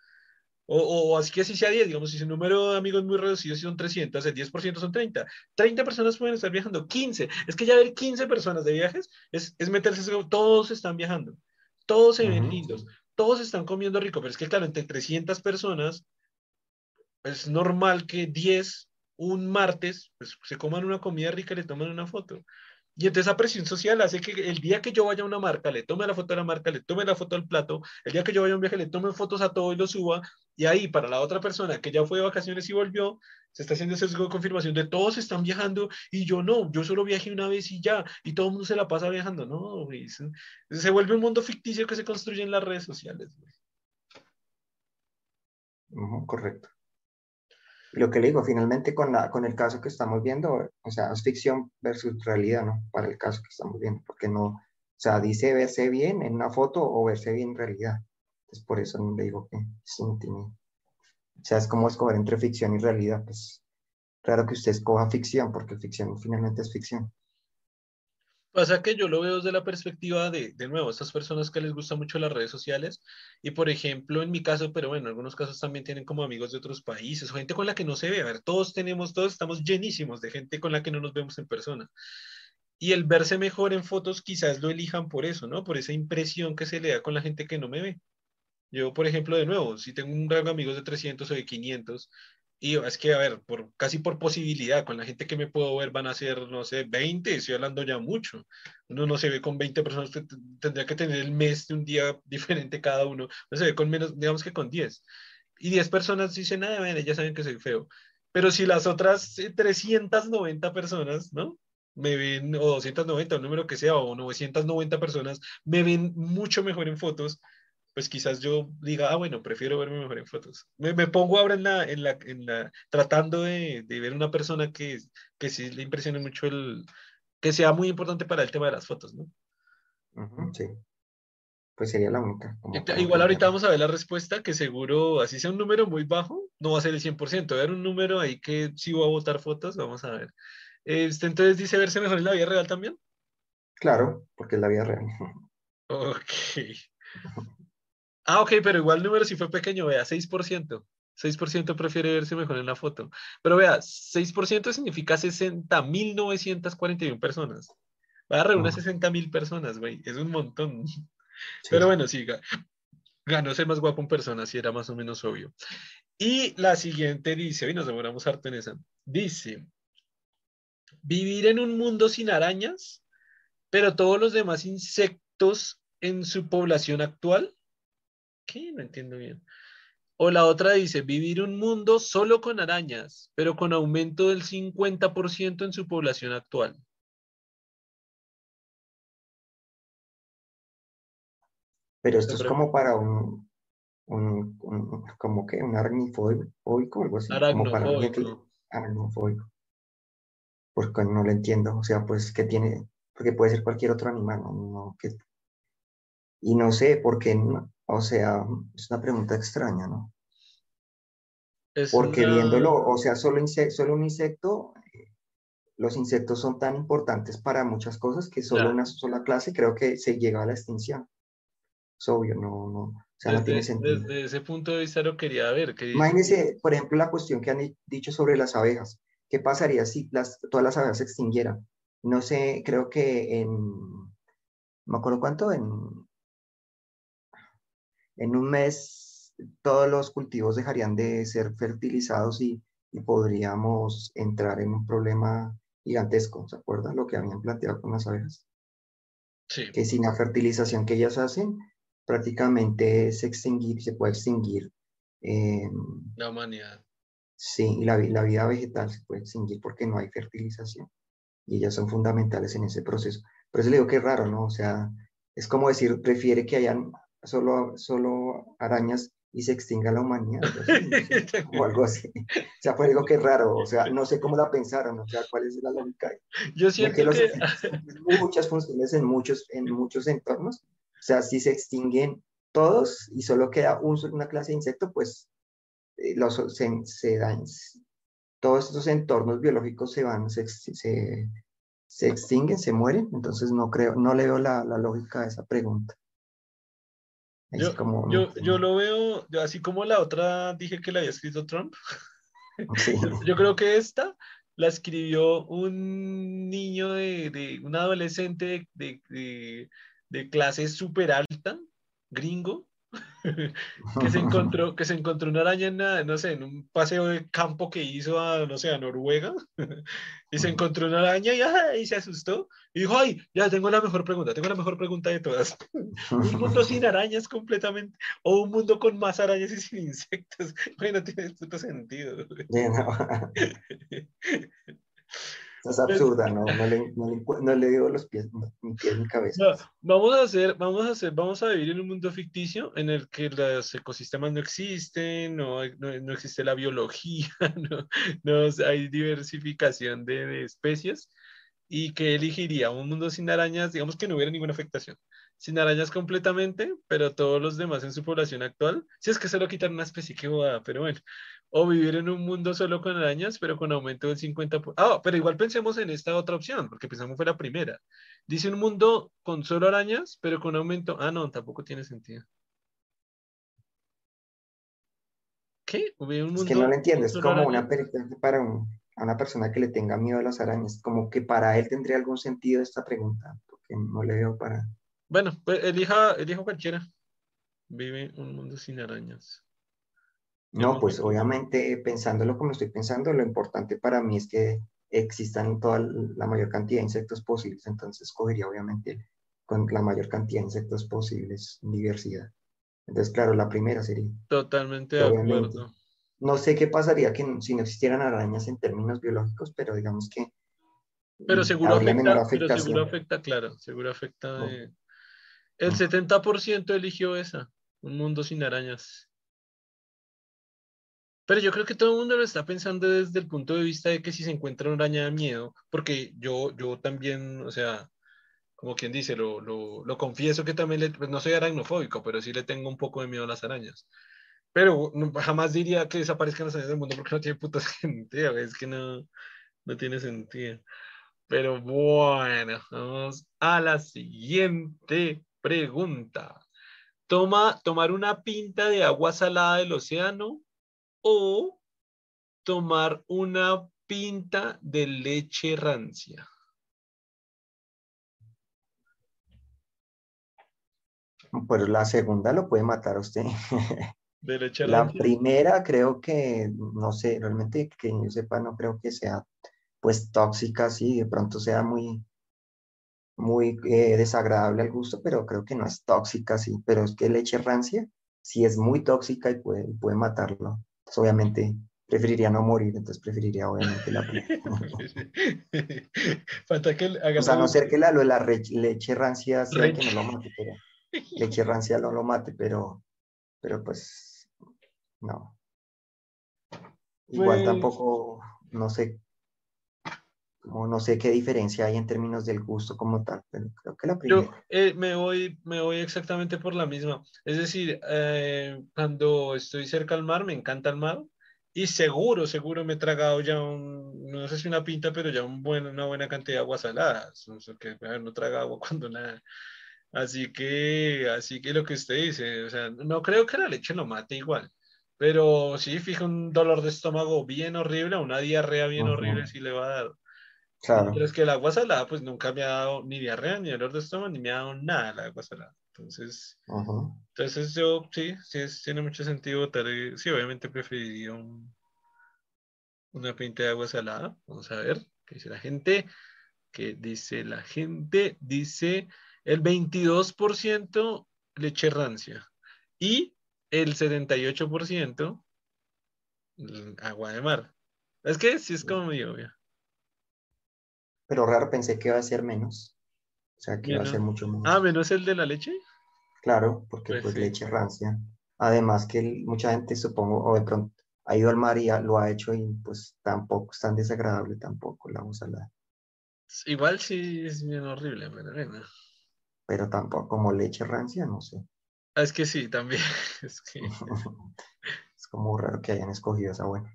O, así que así sea 10, digamos, si su número de amigos muy reducido si son 300, el 10% son 30. 30 personas pueden estar viajando, 15. Es que ya ver 15 personas de viajes es, es meterse, todos están viajando, todos se ven lindos, todos están comiendo rico, pero es que claro, entre 300 personas es normal que 10 un martes pues, se coman una comida rica y le toman una foto. Y entonces esa presión social hace que el día que yo vaya a una marca, le tome la foto a la marca, le tome la foto al plato, el día que yo vaya a un viaje, le tome fotos a todo y lo suba, y ahí para la otra persona que ya fue de vacaciones y volvió, se está haciendo ese de confirmación de todos están viajando y yo no, yo solo viajé una vez y ya, y todo el mundo se la pasa viajando, no, se, vuelve un mundo ficticio que se construye en las redes sociales. correcto lo que le digo, finalmente con, la, con el caso que estamos viendo, o sea, es ficción versus realidad, ¿no? Para el caso que estamos viendo, porque no, o sea, dice verse bien en una foto o verse bien en realidad. Entonces, por eso le digo que es O sea, es como escoger entre ficción y realidad, pues, claro que usted escoja ficción, porque ficción finalmente es ficción. Pasa que yo lo veo desde la perspectiva de, de nuevo, estas personas que les gustan mucho las redes sociales y por ejemplo en mi caso, pero bueno, en algunos casos también tienen como amigos de otros países o gente con la que no se ve. A ver, todos tenemos, todos estamos llenísimos de gente con la que no nos vemos en persona. Y el verse mejor en fotos quizás lo elijan por eso, ¿no? Por esa impresión que se le da con la gente que no me ve. Yo, por ejemplo, de nuevo, si tengo un rango de amigos de 300 o de 500, y es que, a ver, por, casi por posibilidad, con la gente que me puedo ver van a ser, no sé, 20, estoy hablando ya mucho. Uno no se ve con 20 personas, tendría que tener el mes de un día diferente cada uno. No se ve con menos, digamos que con 10. Y 10 personas dicen, nada, ven, ya saben que soy feo. Pero si las otras 390 personas, ¿no? Me ven, o 290, un número que sea, o 990 personas, me ven mucho mejor en fotos, pues quizás yo diga, ah, bueno, prefiero verme mejor en fotos. Me, pongo ahora en la, en la, en la tratando de, de, ver una persona que, que sí le impresione mucho el, que sea muy importante para el tema de las fotos, ¿no? sí. Pues sería la única. Igual ahorita vamos a ver la respuesta, que seguro, así sea un número muy bajo, no va a ser el 100%. A ver un número ahí que sí va a votar fotos, vamos a ver. Este, entonces dice verse mejor en la vida real también. Claro, porque es la vida real. Ok. Ah, ok, pero igual el número si fue pequeño, vea, 6%. 6% prefiere verse mejor en la foto. Pero vea, 6% significa 60.941 personas. Va a reunir 60.000 personas, güey. Es un montón. Pero bueno, sí, ganó ser más guapo en persona, si era más o menos obvio. Y la siguiente dice, y nos demoramos harto en esa. Dice, vivir en un mundo sin arañas, pero todos los demás insectos en su población actual ¿Qué? No entiendo bien. O la otra dice, vivir un mundo solo con arañas, pero con aumento del 50% en su población actual. Pero esto es como para un, un, como que un aracnofóbico o algo así. Como para aracnofóbico. Porque no lo entiendo. O sea, pues que tiene, porque puede ser cualquier otro animal, ¿no? que, y no sé por qué no, o sea, es una pregunta extraña, ¿no? Porque viéndolo, o sea, solo, solo un insecto, eh, los insectos son tan importantes para muchas cosas que solo una sola clase creo que se llega a la extinción. Es obvio, no, no, o sea, no tiene sentido. Desde ese punto de vista lo quería ver. Que... Imagínense, por ejemplo, la cuestión que han dicho sobre las abejas. ¿Qué pasaría si las, todas las abejas se extinguieran? No sé, creo que en, no me acuerdo cuánto, en en un mes todos los cultivos dejarían de ser fertilizados y, podríamos entrar en un problema gigantesco. ¿Se acuerdan lo que habían planteado con las abejas? Sí. Que sin la fertilización que ellas hacen, prácticamente se extinguir, se puede extinguir. Em, la humanidad. Sí, la, la vida vegetal se puede extinguir porque no hay fertilización. Y ellas son fundamentales en ese proceso. Por eso le digo que es raro, ¿no? O sea, es como decir, prefiere que hayan solo, solo arañas y se extinga la humanidad, o algo así. O sea, fue algo que raro, o sea, no sé cómo la pensaron, o sea, cuál es la lógica. Yo siento que, los, muchas funciones en muchos, en muchos entornos, o sea, si se extinguen todos y solo queda una clase de insecto, pues eh, los, se, se dan, todos estos entornos biológicos se van, se, se, se, extinguen, se mueren, entonces no creo, no le veo la, la lógica a esa pregunta. Yo, como, yo, yo, lo veo, así como la otra dije que la había escrito Trump. yo creo que esta la escribió un niño de, de un adolescente de, de, de clase súper alta, gringo, que se encontró, que se encontró una araña en, no sé, en un paseo de campo que hizo a, no sé, a Noruega, y se encontró una araña y, y, se asustó, y dijo, ay, ya tengo la mejor pregunta, tengo la mejor pregunta de todas. un mundo sin arañas completamente, o un mundo con más arañas y sin insectos, bueno, no tiene todo sentido. Es absurda, no, le, no, digo los pies, ni pies ni cabeza. vamos a hacer, vamos a hacer, vamos a vivir en un mundo ficticio en el que los ecosistemas no existen, no, no, existe la biología, no, hay diversificación de, especies y que elegiría un mundo sin arañas, digamos que no hubiera ninguna afectación. Sin arañas completamente, pero todos los demás en su población actual, si es que solo quitar una especie que boda, pero bueno, o vivir en un mundo solo con arañas, pero con aumento del 50%. Ah, pero igual pensemos en esta otra opción, porque pensamos fue la primera. Dice un mundo con solo arañas, pero con aumento. Ah, no, tampoco tiene sentido. ¿Qué? Un mundo es que no lo entiendes, es como una para una persona que le tenga miedo a las arañas, como que para él tendría algún sentido esta pregunta, porque no le veo para... Bueno, pues elija, elija cualquiera. Vive un mundo sin arañas. No, pues obviamente pensándolo como estoy pensando, lo importante para mí es que existan toda la mayor cantidad de insectos posibles, entonces cogería obviamente con la mayor cantidad de insectos posibles, diversidad. Entonces, claro, la primera sería. Totalmente de acuerdo. No sé qué pasaría que, si no existieran arañas en términos biológicos, pero digamos que... Pero seguro afecta, pero seguro afecta, claro, seguro afecta. El 70% eligió esa, un mundo sin arañas. Pero yo creo que todo el mundo lo está pensando desde el punto de vista de que si se encuentra una araña de miedo, porque yo, yo también, o sea, como quien dice, lo, lo, lo confieso que también le, pues no soy aracnofóbico, pero sí le tengo un poco de miedo a las arañas. Pero jamás diría que desaparezcan las arañas del mundo porque no tiene puta sentido, es que no, no tiene sentido. Pero bueno, vamos a la siguiente pregunta. Toma, tomar una pinta de agua salada del océano o tomar una pinta de leche rancia. Pues la segunda lo puede matar a usted. ¿De leche la primera creo que, no sé, realmente que yo sepa, no creo que sea pues tóxica, sí, de pronto sea muy, muy eh, desagradable al gusto, pero creo que no es tóxica, sí, pero es que leche rancia sí es muy tóxica y puede, puede matarlo. Pues, obviamente preferiría no morir, entonces preferiría obviamente la Falta que o sea, a no ser que la, la leche rancia sea que no lo mate, pero leche rancia no lo mate, pero, pero pues no. Igual pues tampoco, no sé, no sé qué diferencia hay en términos del gusto como tal, pero creo que la primera. Yo eh, me, voy, me voy exactamente por la misma. Es decir, eh, cuando estoy cerca al mar, me encanta el mar y seguro, seguro me he tragado ya un, no sé si una pinta, pero ya un buen, una buena cantidad de agua salada. que no traga agua cuando nada. Así que, así que lo que usted dice, o sea, no creo que la leche lo mate igual. Pero sí, fija un dolor de estómago bien horrible, una diarrea bien horrible sí le va a dar. Claro. Pero es que el agua salada, pues nunca me ha dado ni diarrea, ni dolor de estómago, ni me ha dado nada el agua salada. Entonces, entonces yo sí, sí tiene mucho sentido votar. Sí, obviamente preferiría una pinta de agua salada. Vamos a ver qué dice la gente. ¿Qué dice la gente? Dice el 22% leche rancia y el 78% agua de mar. Es que sí es como muy obvio pero raro pensé que iba a ser menos. O sea, que iba a ser mucho menos. Ah, menos el de la leche. Claro, porque pues, pues leche rancia. Además que el- mucha gente, supongo, o de pronto ha ido al mar y ha- lo ha hecho y pues tampoco es tan desagradable tampoco la agua salada. Igual sí es bien horrible, pero bueno. Pero tampoco como leche rancia, no sé. Ah, Es que sí, también. Es que... Es como raro que hayan escogido esa buena.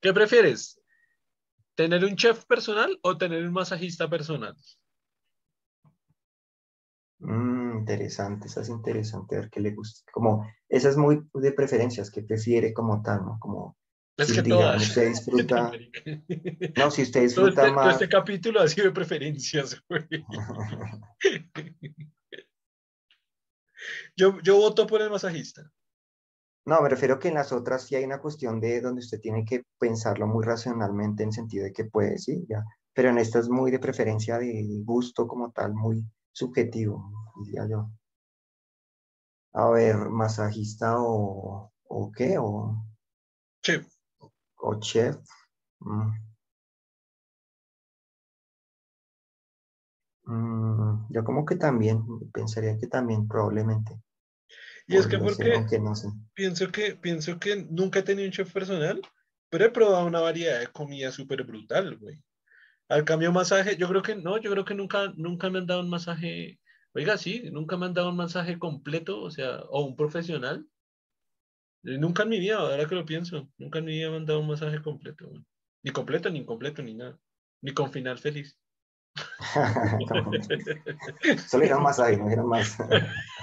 ¿Qué prefieres? ¿Tener un chef personal o tener un masajista personal? Mm, interesante, esa es interesante, a ver qué le gusta. Como, esa es muy de preferencias, que prefiere como tal, ¿no? Como, Es si que digamos, usted disfruta, no, si usted disfruta este, más, este capítulo ha sido de preferencias, güey. Yo, yo voto por el masajista. No, me refiero que en las otras sí hay una cuestión de donde usted tiene que pensarlo muy racionalmente en sentido de que puede, sí, ya, pero en esta es muy de preferencia de gusto como tal, muy subjetivo, diría yo. A ver, masajista o, o qué, o, Chef. o chef. Mm. Mm, yo como que también, pensaría que también probablemente. Y es que ser, porque aunque no sé. pienso que, pienso que nunca he tenido un chef personal, pero he probado una variedad de comida súper brutal, güey. Al cambio masaje, yo creo que no, yo creo que nunca, nunca me han dado un masaje, oiga, sí, nunca me han dado un masaje completo, o sea, o un profesional. Nunca en mi vida, ahora que lo pienso, nunca en mi vida me han dado un masaje completo, güey. Ni completo, ni incompleto, ni nada. Ni con final feliz. Solo dijeron masaje, no dijeron más.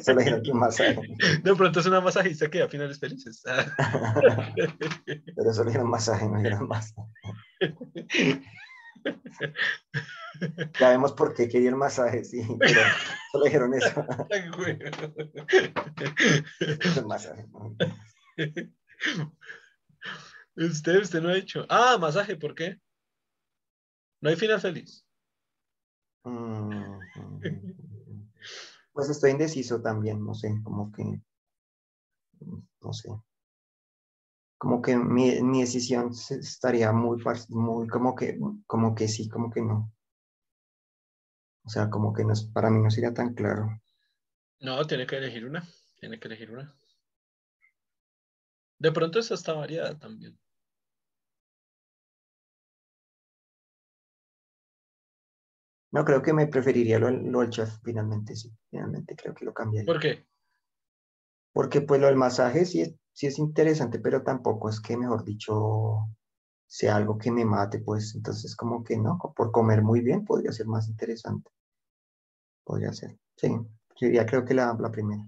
Solo dijeron que un masaje. De pronto es una masajista que da finales felices. Pero solo dijeron masaje, no dijeron más. Ya vemos por qué quería el masaje, sí, pero solo dijeron eso. Güey. El masaje. Usted, usted no ha hecho. Ah, masaje, ¿por qué? No hay final feliz. Mm, Pues estoy indeciso también, no sé, como que, no sé. Como que mi, decisión estaría muy, muy como que, como que sí, como que no. O sea, como que no es, para mí no sería tan claro. No, tiene que elegir una. Tiene que elegir una. De pronto esa está variada también. No, creo que me preferiría lo, lo del chef, finalmente, sí. Finalmente creo que lo cambiaría. ¿Por qué? Porque pues lo del masaje sí es, sí es interesante, pero tampoco es que, mejor dicho, sea algo que me mate, pues entonces como que no, por comer muy bien podría ser más interesante. Podría ser. Sí, yo diría creo que la, la primera.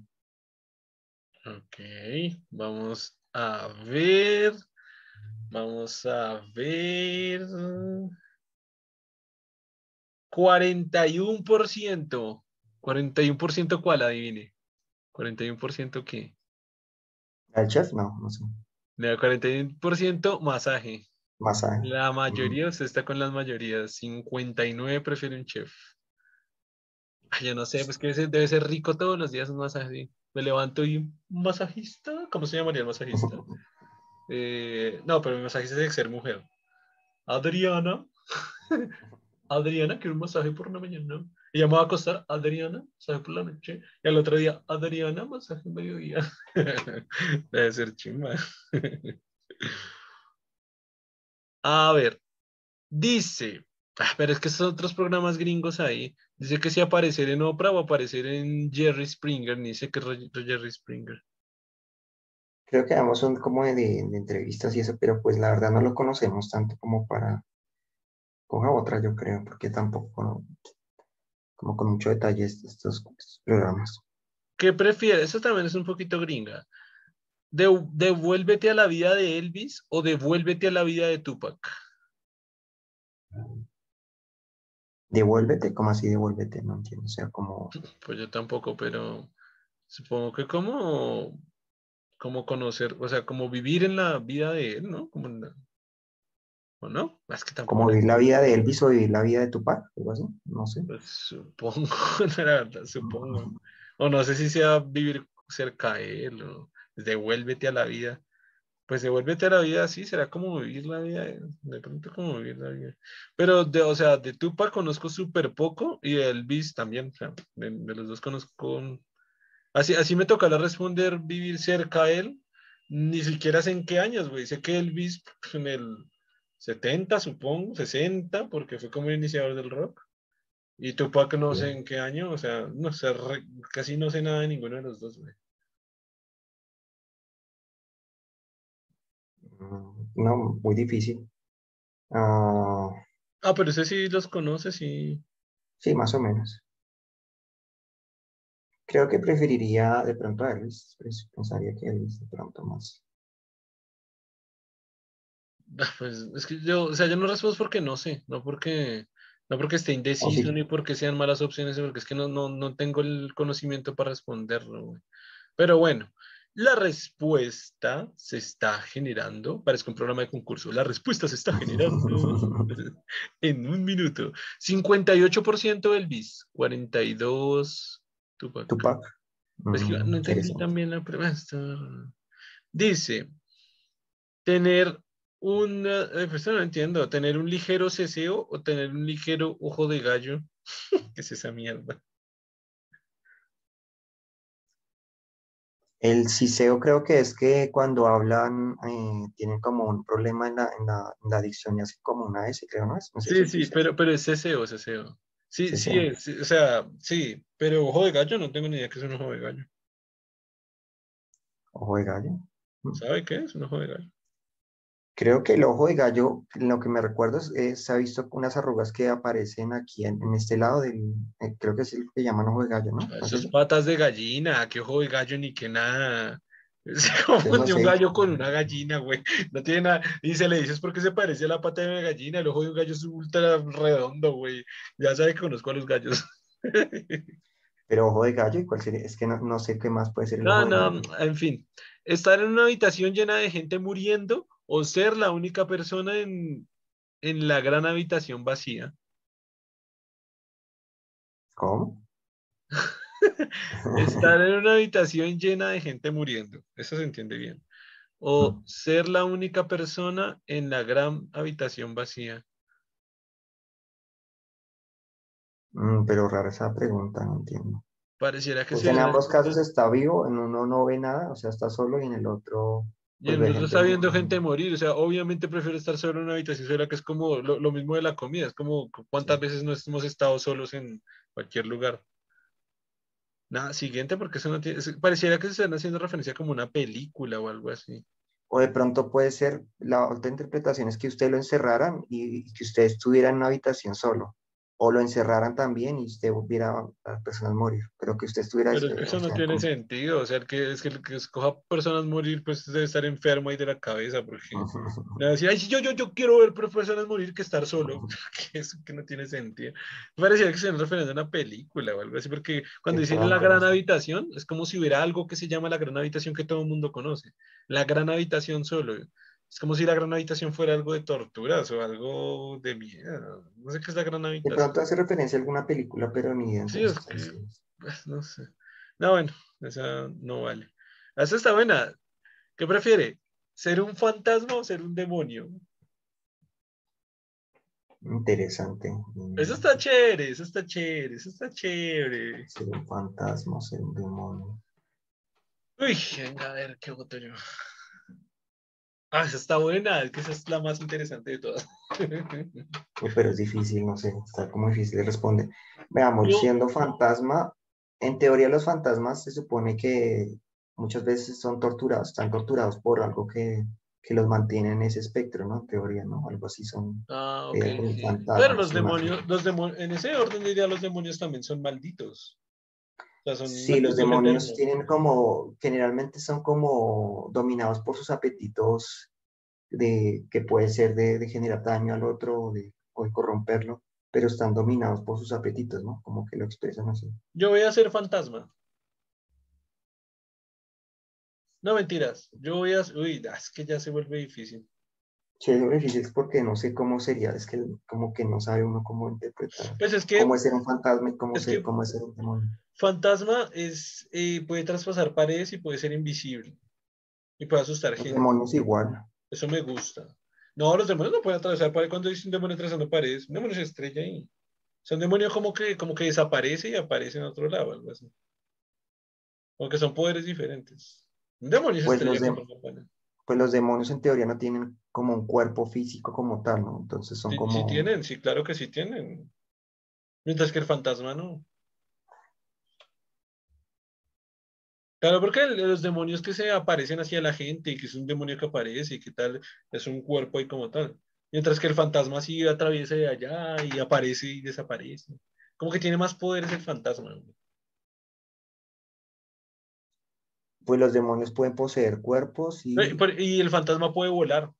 Ok, vamos a ver. Vamos a ver. 41%. 41% cuál, adivine. 41% qué. ¿La del chef? No, no sé. Da 41% masaje. Masaje. La mayoría, usted está con las mayorías. 59 prefiere un chef. Ay, yo no sé, pues que debe ser rico todos los días un masaje. Me levanto y un masajista. ¿Cómo se llamaría el masajista? Eh, no, pero mi masajista tiene que ser mujer. Adriana. Adriana, quiero un masaje por la mañana. Y ya me va a acostar, Adriana, masaje por la noche. Y al otro día, Adriana, masaje mediodía. Debe ser chimba. A ver, dice, ah, pero es que esos otros programas gringos ahí, dice que si aparecer en Oprah o aparecer en Jerry Springer, ni sé qué es Jerry Springer. Creo que ambos son como de, de entrevistas y eso, pero pues la verdad no lo conocemos tanto como para... Coja otra, yo creo, porque tampoco, no- como con mucho detalle estos, estos programas. ¿Qué prefieres? Eso también es un poquito gringa. De- ¿Devuélvete a la vida de Elvis o devuélvete a la vida de Tupac? Devuélvete, ¿cómo así devuélvete? No entiendo, o sea, como... Pues yo tampoco, pero supongo que como, como conocer, o sea, como vivir en la vida de él, ¿no? Como en la- ¿O no? Es que tampoco. como vivir la vida de Elvis o vivir la vida de Tupac, algo así, no sé. Pues supongo, la verdad, supongo. O no sé si sea vivir cerca de él o devuélvete a la vida. Pues devuélvete a la vida, sí, será como vivir la vida, de de pronto como vivir la vida. Pero, de, o sea, de Tupac conozco súper poco y de Elvis también, o sea, de, de los dos conozco Así, así me toca responder vivir cerca a él. Ni siquiera sé en qué años, güey. Sé que Elvis pues, en el 70, supongo, 60, porque fue como el iniciador del rock. Y Tupac no sé en qué año, o sea, no sé, casi no sé nada de ninguno de los dos, güey. Mm, no, muy difícil. ah, Ah, pero ese sí los conoces sí. sí, más o menos. Creo que preferiría de pronto a Elvis. pues, Pensaría que Elvis de pronto más. Ah, Pues es que yo, o sea, yo no respondo porque no sé, no porque, no porque esté indeciso, sí. ni porque sean malas opciones, porque es que no, no, no tengo el conocimiento para responderlo, güey. Pero bueno, la respuesta se está generando, parece un programa de concurso, la respuesta se está generando en un minuto. 58% Elvis, 42 Tupac. Tupac. Pues que Mm, no entendí también la pregunta. Dice, tener un, eh, pues no entiendo, tener un ligero ceseo o tener un ligero ojo de gallo. ¿Qué es esa mierda? El siseo creo que es que cuando hablan eh, tienen como un problema en la, en la, en la dicción y hacen como una S, creo, ¿no es? No sé Sí, si sí, pero, pero es ceseo, ceseo. Sí, sí es, sí, o sea, sí, pero ojo de gallo no tengo ni idea qué es un ojo de gallo. ojo de gallo. ¿Sabe qué es un ojo de gallo? Creo que el ojo de gallo, lo que me recuerdo es, es- se ha visto unas arrugas que aparecen aquí en, en este lado del, eh, creo que es el que llaman ojo de gallo, ¿no? ¿No es Esos eso? patas de gallina, qué ojo de gallo ni qué nada. Se no confunde un gallo con una gallina, güey. No tiene nada. Y se le dices porque se parece a la pata de una gallina. El ojo de un gallo es ultra redondo, güey. Ya sabe que conozco a los gallos. Pero ojo de gallo, ¿y cuál sería? Es que no, no sé qué más puede ser el No, ojo de no, gallo. en fin. Estar en una habitación llena de gente muriendo o ser la única persona en, en la gran habitación vacía. ¿Cómo? Estar en una habitación llena de gente muriendo. Eso se entiende bien. O Mm. ser la única persona en la gran habitación vacía. Mm, pero rara esa pregunta, no entiendo. Pareciera que Pues en ambos casos está vivo, en uno no ve nada, o sea, está solo y en el otro Y pues en ve los dos gente está viendo morir. gente morir. O sea, obviamente prefiero estar solo en una habitación sola, que es como lo, lo mismo de la comida. Es como cuántas Sí. veces no hemos estado solos en cualquier lugar. Nada, siguiente, porque eso no tiene. es- Pareciera que se están haciendo referencia como una película o algo así. O de pronto puede ser, la otra interpretación es que usted lo encerraran y, y que usted estuviera en una habitación solo. O lo encerraran también y usted viera a las personas morir, pero que usted estuviera... Pero es que eh, eso o no sea, tiene como- sentido. O sea, el que, es que el que escoja personas morir, pues debe estar enfermo ahí de la cabeza, porque. Decir, ay, yo, yo, yo quiero ver personas morir que estar solo. que eso que no tiene sentido. Parecía que se están refiriendo a una película o algo así, porque cuando dicen la gran habitación, es como si hubiera algo que se llama la gran habitación que todo el mundo conoce. La gran habitación solo. Es como si la gran habitación fuera algo de torturas o algo de miedo. No sé qué es la gran De habitación. pronto hace referencia a alguna película, pero ni idea. Sí, es que, pues, no sé. No, bueno, esa no vale. Esa está buena. ¿Qué prefiere? ¿Ser un fantasma o ser un demonio? Interesante. Mm, Eso está chévere, eso está chévere, eso está chévere. Ser un fantasma, ser un demonio. Uy, venga, a ver, ¿qué voto yo? Ah, esa está buena, es que esa es la más interesante de todas. Pero es difícil, no sé, está como difícil de responder. Veamos, Yo- siendo fantasma, en teoría los fantasmas se supone que muchas veces son torturados, están torturados por algo que, que los mantiene en ese espectro, ¿no? En teoría, ¿no? Algo así son. Ah, ok. Sí. fantasmas, Pero los demonios, los demonios, en ese orden diría los demonios también son malditos. O sea, son Sí, los demonios tienen como, generalmente son como dominados por sus apetitos de, que puede ser de, de generar daño al otro o de, o de corromperlo, pero están dominados por sus apetitos, ¿no? Como que lo expresan así. Yo voy a ser fantasma. No mentiras. Yo voy a. Uy, ah, es que ya se vuelve difícil. Sí, es difícil porque no sé cómo sería, es que como que no sabe uno cómo interpretar, Pues es que cómo es ser un fantasma y cómo, ser, que- cómo es ser un demonio. Fantasma es, eh, puede traspasar paredes y puede ser invisible. Y puede asustar Los gente. demonios igual. Eso me gusta. No, los demonios no pueden atravesar paredes. Cuando dice un demonio atravesando paredes, un demonio se estrella ahí. O sea, un demonio como que, como que desaparece y aparece en otro lado, algo así. Aunque son poderes diferentes. Un demonio Pues se los estrella de- una pana. Pues los demonios en teoría no tienen como un cuerpo físico como tal, ¿no? Entonces son Sí, como... sí tienen, sí, claro que sí tienen. Mientras que el fantasma no. Claro, porque los demonios que se aparecen hacia la gente y que es un demonio que aparece y que tal, es un cuerpo ahí como tal. Mientras que el fantasma sí atraviesa de allá y aparece y desaparece. Como que tiene más poderes el fantasma. Pues los demonios pueden poseer cuerpos y... Y el fantasma puede volar.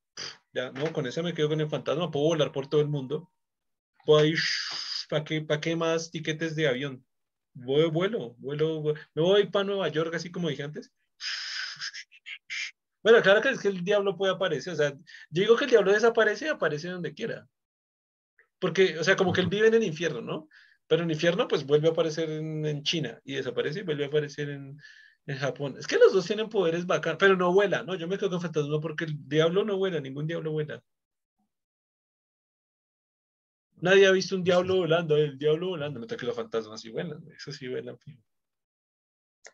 Ya, no, con eso me quedo con el fantasma. Puedo volar por todo el mundo. Puedo ir. ¿Para qué, pa' qué más tiquetes de avión? Voy, vuelo, vuelo. vu- Me voy para Nueva York, así como dije antes. Bueno, claro que es que el diablo puede aparecer. O sea, yo digo que el diablo desaparece y aparece donde quiera. Porque, o sea, como que él vive en el infierno, ¿no? Pero en el infierno, pues vuelve a aparecer en, en China y desaparece y vuelve a aparecer en, en Japón. Es que los dos tienen poderes bacanos, pero no vuela, ¿no? Yo me quedo con fantasma porque el diablo no vuela, ningún diablo vuela. Nadie ha visto un diablo volando, el diablo volando, mientras que los fantasmas sí vuelan, eso sí vuelan.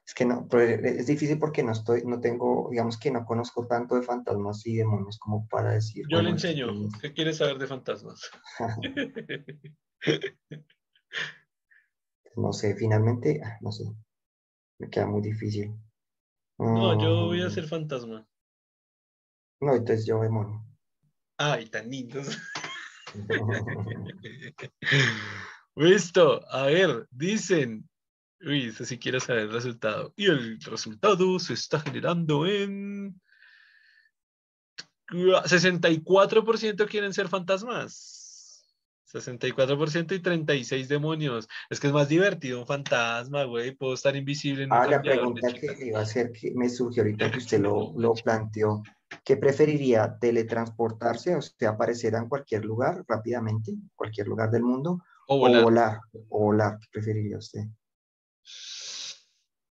Es que no, pero es difícil porque no estoy, no tengo, digamos que no conozco tanto de fantasmas y demonios como para decir. Yo le enseño, es- ¿qué quieres saber de fantasmas? No sé, finalmente, ah, no sé, me queda muy difícil. No, yo voy a Mm, ser fantasma. No, entonces yo demonio. Ay, tan lindos. Listo, a ver, dicen. Uy, esto sí quiero saber el resultado. Y el resultado se está generando en. 64% quieren ser fantasmas. 64% y 36 demonios. Es que es más divertido un fantasma, güey. Puedo estar invisible en Ah, la pregunta que iba a hacer, que me surgió ahorita que usted lo, lo planteó, ¿qué preferiría? ¿Teletransportarse, o sea, aparecer en cualquier lugar rápidamente, en cualquier lugar del mundo, O o volar. volar? O volar, ¿qué preferiría usted?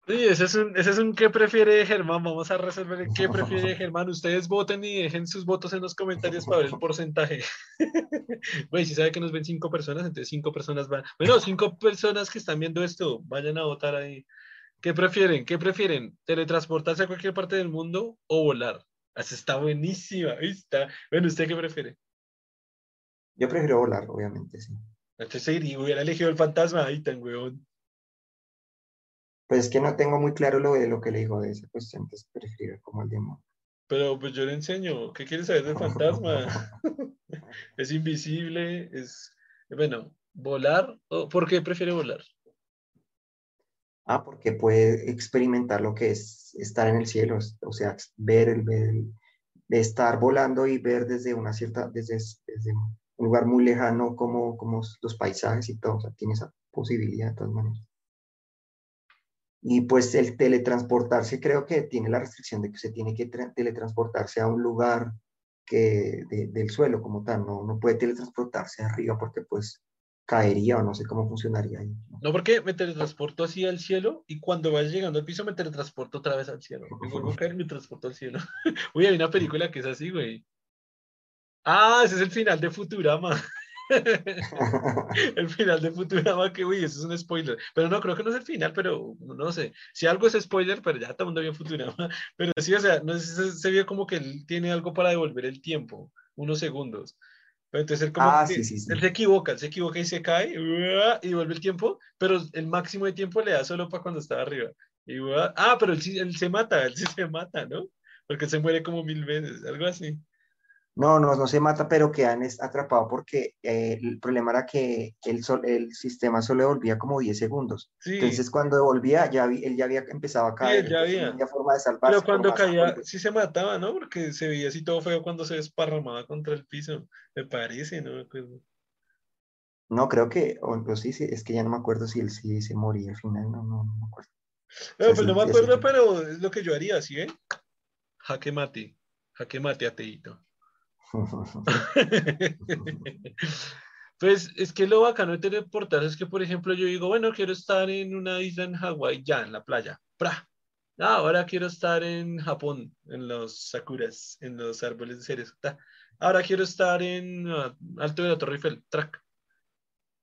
Sí, ese es un, ese es un ¿qué prefiere Germán? Vamos a resolver el ¿qué prefiere Germán? Ustedes voten y dejen sus votos en los comentarios para ver el porcentaje. Güey, si sabe que nos ven cinco personas, entonces cinco personas van. Bueno, cinco personas que están viendo esto, vayan a votar ahí. ¿Qué prefieren? ¿Qué prefieren? ¿Teletransportarse a cualquier parte del mundo o volar? Esa está buenísima, está. Bueno, ¿usted qué prefiere? Yo prefiero volar, obviamente, sí. Entonces, sí, hubiera elegido el fantasma, ahí tan weón. Pues es que no tengo muy claro lo de lo que le digo de esa cuestión, entonces prefiero como el demonio. Pero pues yo le enseño. ¿Qué quieres saber del fantasma? es invisible, es... Bueno, volar. o ¿Por qué prefiere volar? Ah, porque puede experimentar lo que es estar en el cielo, o sea, ver el, ver el- estar volando y ver desde una cierta, desde, desde un lugar muy lejano como, como los paisajes y todo, o sea, tiene esa posibilidad de todas maneras. Y pues el teletransportarse creo que tiene la restricción de que se tiene que tra- teletransportarse a un lugar que de- del suelo como tal, no, no puede teletransportarse arriba porque pues caería o no sé cómo funcionaría ahí. ¿no? Porque me teletransporto así al cielo y cuando vaya llegando al piso me teletransporto otra vez al cielo. Me vuelvo a caer y me transporto al cielo. Uy, hay una película que es así, güey. Ah, ese es el final de Futurama. el final de Futurama, que uy, eso es un spoiler. Pero no, creo que no es el final, pero no sé. Si algo es spoiler, pero ya todo el mundo vio Futurama. Pero sí, o sea, no se, se vio como que él tiene algo para devolver el tiempo, unos segundos. Pero entonces él como Ah, que- sí, sí, sí. él se equivoca, él se equivoca y se cae y devuelve el tiempo, pero el máximo de tiempo le da solo para cuando está arriba. Y, ah, pero él, se mata, él sí se mata, ¿no? Porque se muere como mil veces, algo así. No, no, no se mata, pero quedan es- atrapado porque eh, el problema era que el, sol, el sistema solo devolvía como 10 segundos. Sí, Entonces, cuando devolvía, ya vi- él ya había empezado a caer. ya no había. forma de salvarse. pero cuando caía, sí se mataba, ¿no? Porque se veía así todo feo cuando se desparramaba contra el piso. Me parece, ¿no? me acuerdo. No, creo que, o, o sí, sí, es que ya no me acuerdo si él sí se moría al final, no, no, no me acuerdo. No, sea, pues no me acuerdo, pero es lo que yo haría, ¿sí ven? Jaque mate. Jaque mate, ateíto. Pues es que lo bacano de teleportarse es que, por ejemplo, yo digo, bueno, quiero estar en una isla en Hawái, ya, en la playa. ¡Pra! Ah, ahora quiero estar en Japón, en los sakuras, en los árboles de ta. Ahora quiero estar en ah, Alto de la Torre Eiffel. Track.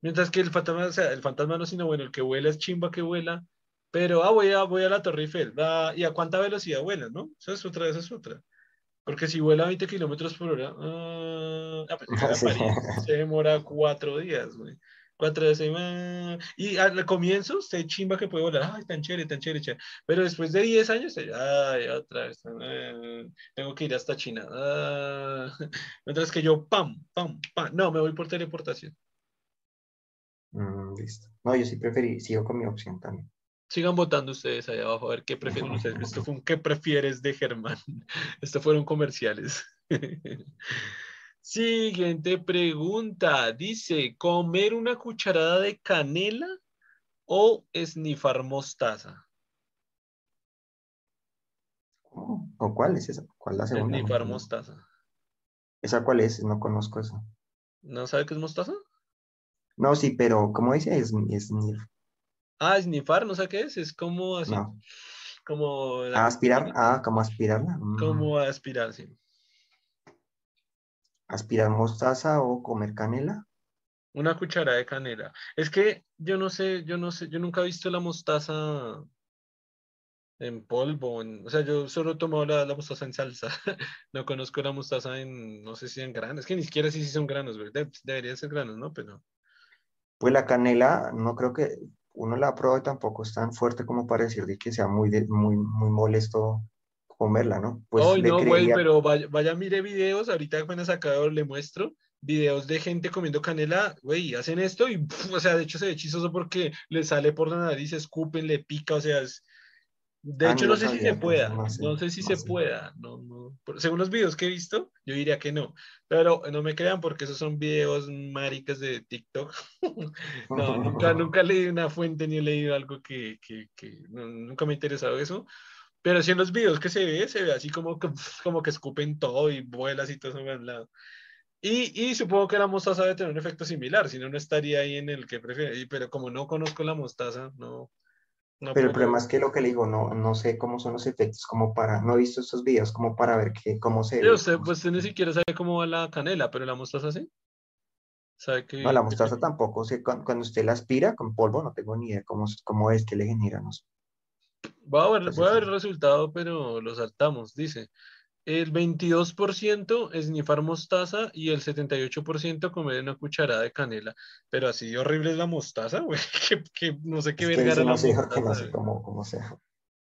Mientras que el fantasma, o sea, el fantasma no, sino bueno, el que vuela es chimba que vuela. Pero, ah, voy a, voy a la Torre Eiffel. ¿Y a cuánta velocidad vuela, no? Esa es otra, esa es otra. Porque si vuela a 20 kilómetros por hora, ah, pues, Sí. se demora cuatro días, güey. Cuatro días. ah, Y al comienzo, se chimba que puede volar. Ay, tan chévere, tan chévere, chévere. Pero después de 10 años, ay, otra vez. ah, tengo que ir hasta China. Mientras que yo, pam, pam, pam. No, me voy por teleportación. Mm, listo. No, yo sí preferí, sigo con mi opción también. Sigan votando ustedes ahí abajo a ver qué prefieren ustedes. Esto fue un ¿qué prefieres de Germán? Estos fueron comerciales. Siguiente pregunta. Dice, ¿comer una cucharada de canela o esnifar mostaza? ¿O cuál es esa? ¿Cuál la segunda? Esnifar mostaza. ¿Esa cuál es? No conozco esa. ¿No sabe qué es mostaza? No, sí, pero ¿cómo dice? Es, es ni- Ah, esnifar, no sé qué es. Es como así, No. como, Ah, aspirar. Ah, ¿cómo aspirarla? Mm. como aspirar, sí. ¿Aspirar mostaza o comer canela? Una cucharada de canela. Es que yo no sé, yo no sé, yo nunca he visto la mostaza en polvo. en- o sea, yo solo he tomado la, la mostaza en salsa. No conozco la mostaza en, no sé si en granos. Es que ni siquiera sé si son granos. De- deberían ser granos, ¿no? Pero Pues la canela, no creo que uno la prueba y tampoco es tan fuerte como para decir de que sea muy, de- muy, muy molesto comerla, ¿no? Pues Ay, le no, güey, creería, pero vaya, vaya, mire videos. Ahorita apenas acá le muestro videos de gente comiendo canela, güey, hacen esto y, o sea, de hecho se ve chistoso porque le sale por la nariz, escupen, le pica, o sea, es, De Ah, hecho, no sé si se pueda, no sé, no sé si se sé. pueda, no, Según los videos que he visto, yo diría que no, pero no me crean porque esos son videos maricas de TikTok. No, nunca, nunca leí una fuente ni he leído algo que, que, nunca me ha interesado eso, pero sí en los videos que se ve, se ve así como que, como que escupen todo y vuelas y todo eso un lado. Y, y supongo que la mostaza debe tener un efecto similar, si no, no estaría ahí en el que prefiero, y- pero como no conozco la mostaza, no, no Pero el problema es que lo que le digo, no, no sé cómo son los efectos, como para, no he visto estos videos como para ver qué, cómo se ve. usted, pues usted ni siquiera sabe cómo va la canela, pero la mostaza sí. Sabe que. No, la mostaza tampoco, sé, cuando, cuando usted la aspira con polvo, no tengo ni idea cómo, cómo es que le genera, no sé. Voy a ver, Entonces, voy a ver el resultado, pero lo saltamos. Dice: el 22% esnifar mostaza y el 78% comer una cucharada de canela. Pero así de horrible es la mostaza, güey. Que, que no sé qué Es verga era la no mostaza. sé güey. cómo, cómo sea.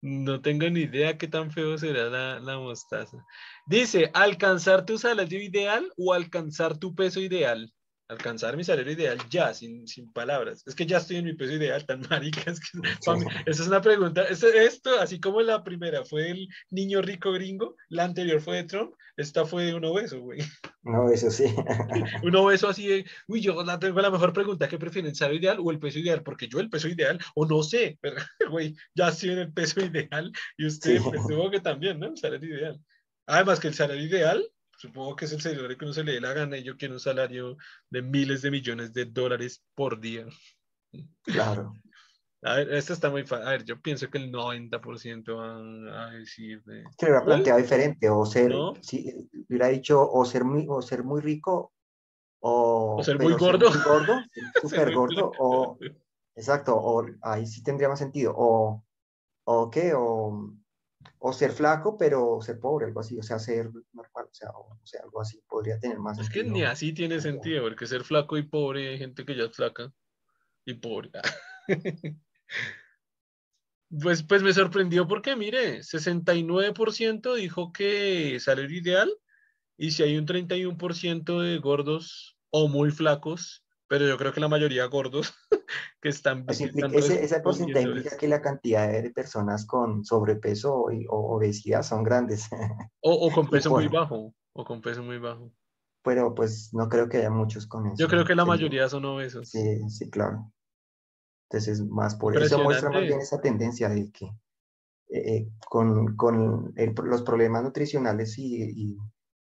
No tengo ni idea qué tan feo será la, la mostaza. Dice, ¿alcanzar tu salario ideal o alcanzar tu peso ideal? Alcanzar mi salario ideal ya, sin, sin palabras. Es que ya estoy en mi peso ideal, tan marica. Es que, mí- esa es una pregunta. Esto, esto, así como la primera fue el niño rico gringo, la anterior fue de Trump, esta fue de un obeso, güey. No, eso sí. Un obeso así de, uy, yo la tengo la mejor pregunta, ¿qué prefieren, el salario ideal o el peso ideal? Porque yo el peso ideal, o no sé, pero, güey, ya estoy en el peso ideal y usted, Sí. pues, que también, ¿no? El salario ideal. Además que el salario ideal, supongo que es el salario que uno se le dé la gana y yo quiero un salario de miles de millones de dólares por día. Claro. A ver, esto está muy fácil. A ver, yo pienso que el 90% van a decir de... Lo hubiera planteado diferente, o ser, ¿No? si hubiera dicho, o ser muy, o ser muy rico, o, O ser muy gordo. muy gordo, ser Ser súper gordo, o, exacto, o ahí sí tendría más sentido, o, o qué, o, o ser flaco, pero ser pobre, algo así, o sea, ser normal, o sea, o, o sea, algo así podría tener más Es que ni así tiene sentido, porque ser flaco y pobre, hay gente que ya es flaca y pobre. Pues, pues me sorprendió porque, mire, 69% dijo que salario ideal y si hay un 31% de gordos o muy flacos, pero yo creo que la mayoría gordos que están, implica- ese, ese porcentaje es- que la cantidad de personas con sobrepeso y, o obesidad son grandes, o, o con peso muy bajo, o con peso muy bajo. pero pues no creo que haya muchos con eso. Yo creo que la Sería- mayoría son obesos. Sí, sí, claro. Entonces, más por eso muestra más bien esa tendencia de que eh, eh, con, con el- los problemas nutricionales y, y,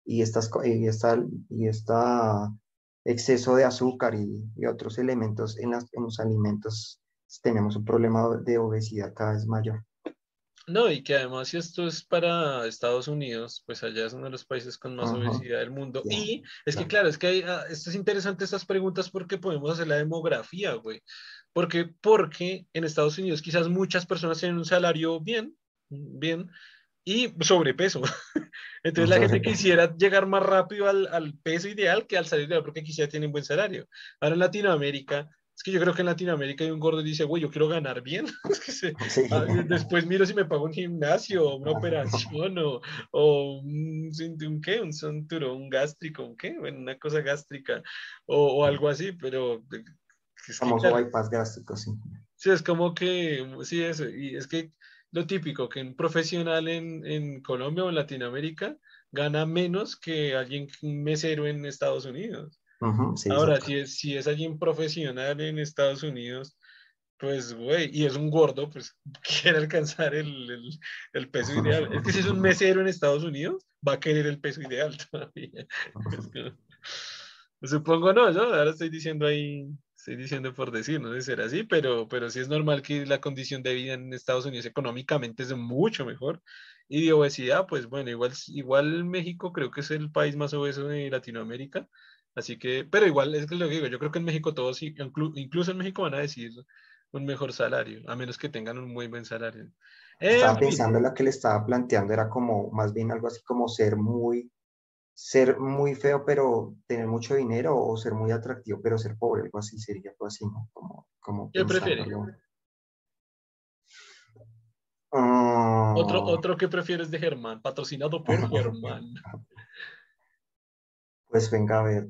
y estas, y esta, y esta exceso de azúcar y, y otros elementos en, las- en los alimentos, tenemos un problema de obesidad cada vez mayor. No, y que además si esto es para Estados Unidos, pues allá es uno de los países con más obesidad del mundo. y es que claro, es que hay, ah, esto es interesante estas preguntas porque podemos hacer la demografía, güey. Porque, porque en Estados Unidos quizás muchas personas tienen un salario bien, bien, y sobrepeso. Entonces la gente quisiera llegar más rápido al, al, peso ideal que al salario ideal porque quisiera tienen buen salario. Ahora en Latinoamérica es que yo creo que en Latinoamérica hay un gordo y dice, güey, yo quiero ganar bien. Ah, después miro si me pago un gimnasio, una operación o, o un, un, ¿qué? un cinturón gástrico, ¿un qué? Bueno, una cosa gástrica o, o algo así, pero... Es Famoso bypass gástrico, sí. Sí, es como que, sí, eso. Y es que lo típico, que un profesional en, en Colombia o en Latinoamérica gana menos que alguien, mesero en Estados Unidos. Ahora, si es, si es alguien profesional en Estados Unidos, pues, güey, y es un gordo, pues quiere alcanzar el, el, peso ideal. Es que si es un mesero en Estados Unidos, va a querer el peso ideal todavía. supongo no, yo ahora estoy diciendo ahí, estoy diciendo por decir, no debe ser así, pero, pero sí es normal que la condición de vida en Estados Unidos económicamente es mucho mejor. Y de obesidad, pues bueno, igual, igual México creo que es el país más obeso de Latinoamérica. Así que, pero igual es que lo que digo, yo creo que en México todos, incluso en México van a decir un mejor salario, a menos que tengan un muy buen salario. estaba pensando en lo que le estaba planteando, era como más bien algo así como ser muy, ser muy feo pero tener mucho dinero o ser muy atractivo pero ser pobre, algo así sería algo así, ¿no? Como, como ¿Qué prefiere? Otro, ah. otro que prefieres de Germán, patrocinado por Germán. Pues venga a ver.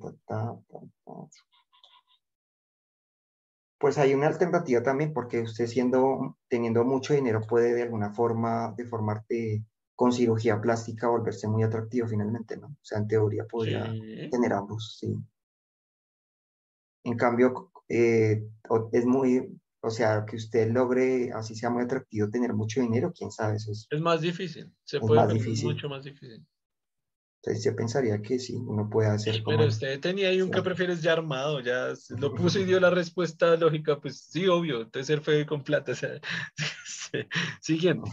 Pues hay una alternativa también, porque usted siendo, teniendo mucho dinero puede de alguna forma deformarte con cirugía plástica, volverse muy atractivo finalmente, ¿no? O sea, en teoría podría tener ambos, sí. En cambio, eh, es muy, o sea, que usted logre, así sea muy atractivo, tener mucho dinero, quién sabe, eso es. Es más difícil, se puede más difícil. mucho más difícil. Entonces yo pensaría que sí, uno puede hacer como... Pero usted tenía ahí un que prefieres ya armado, ya lo puso y dio la respuesta lógica, pues sí, obvio, entonces ser feo con plata, o sea, siguiente.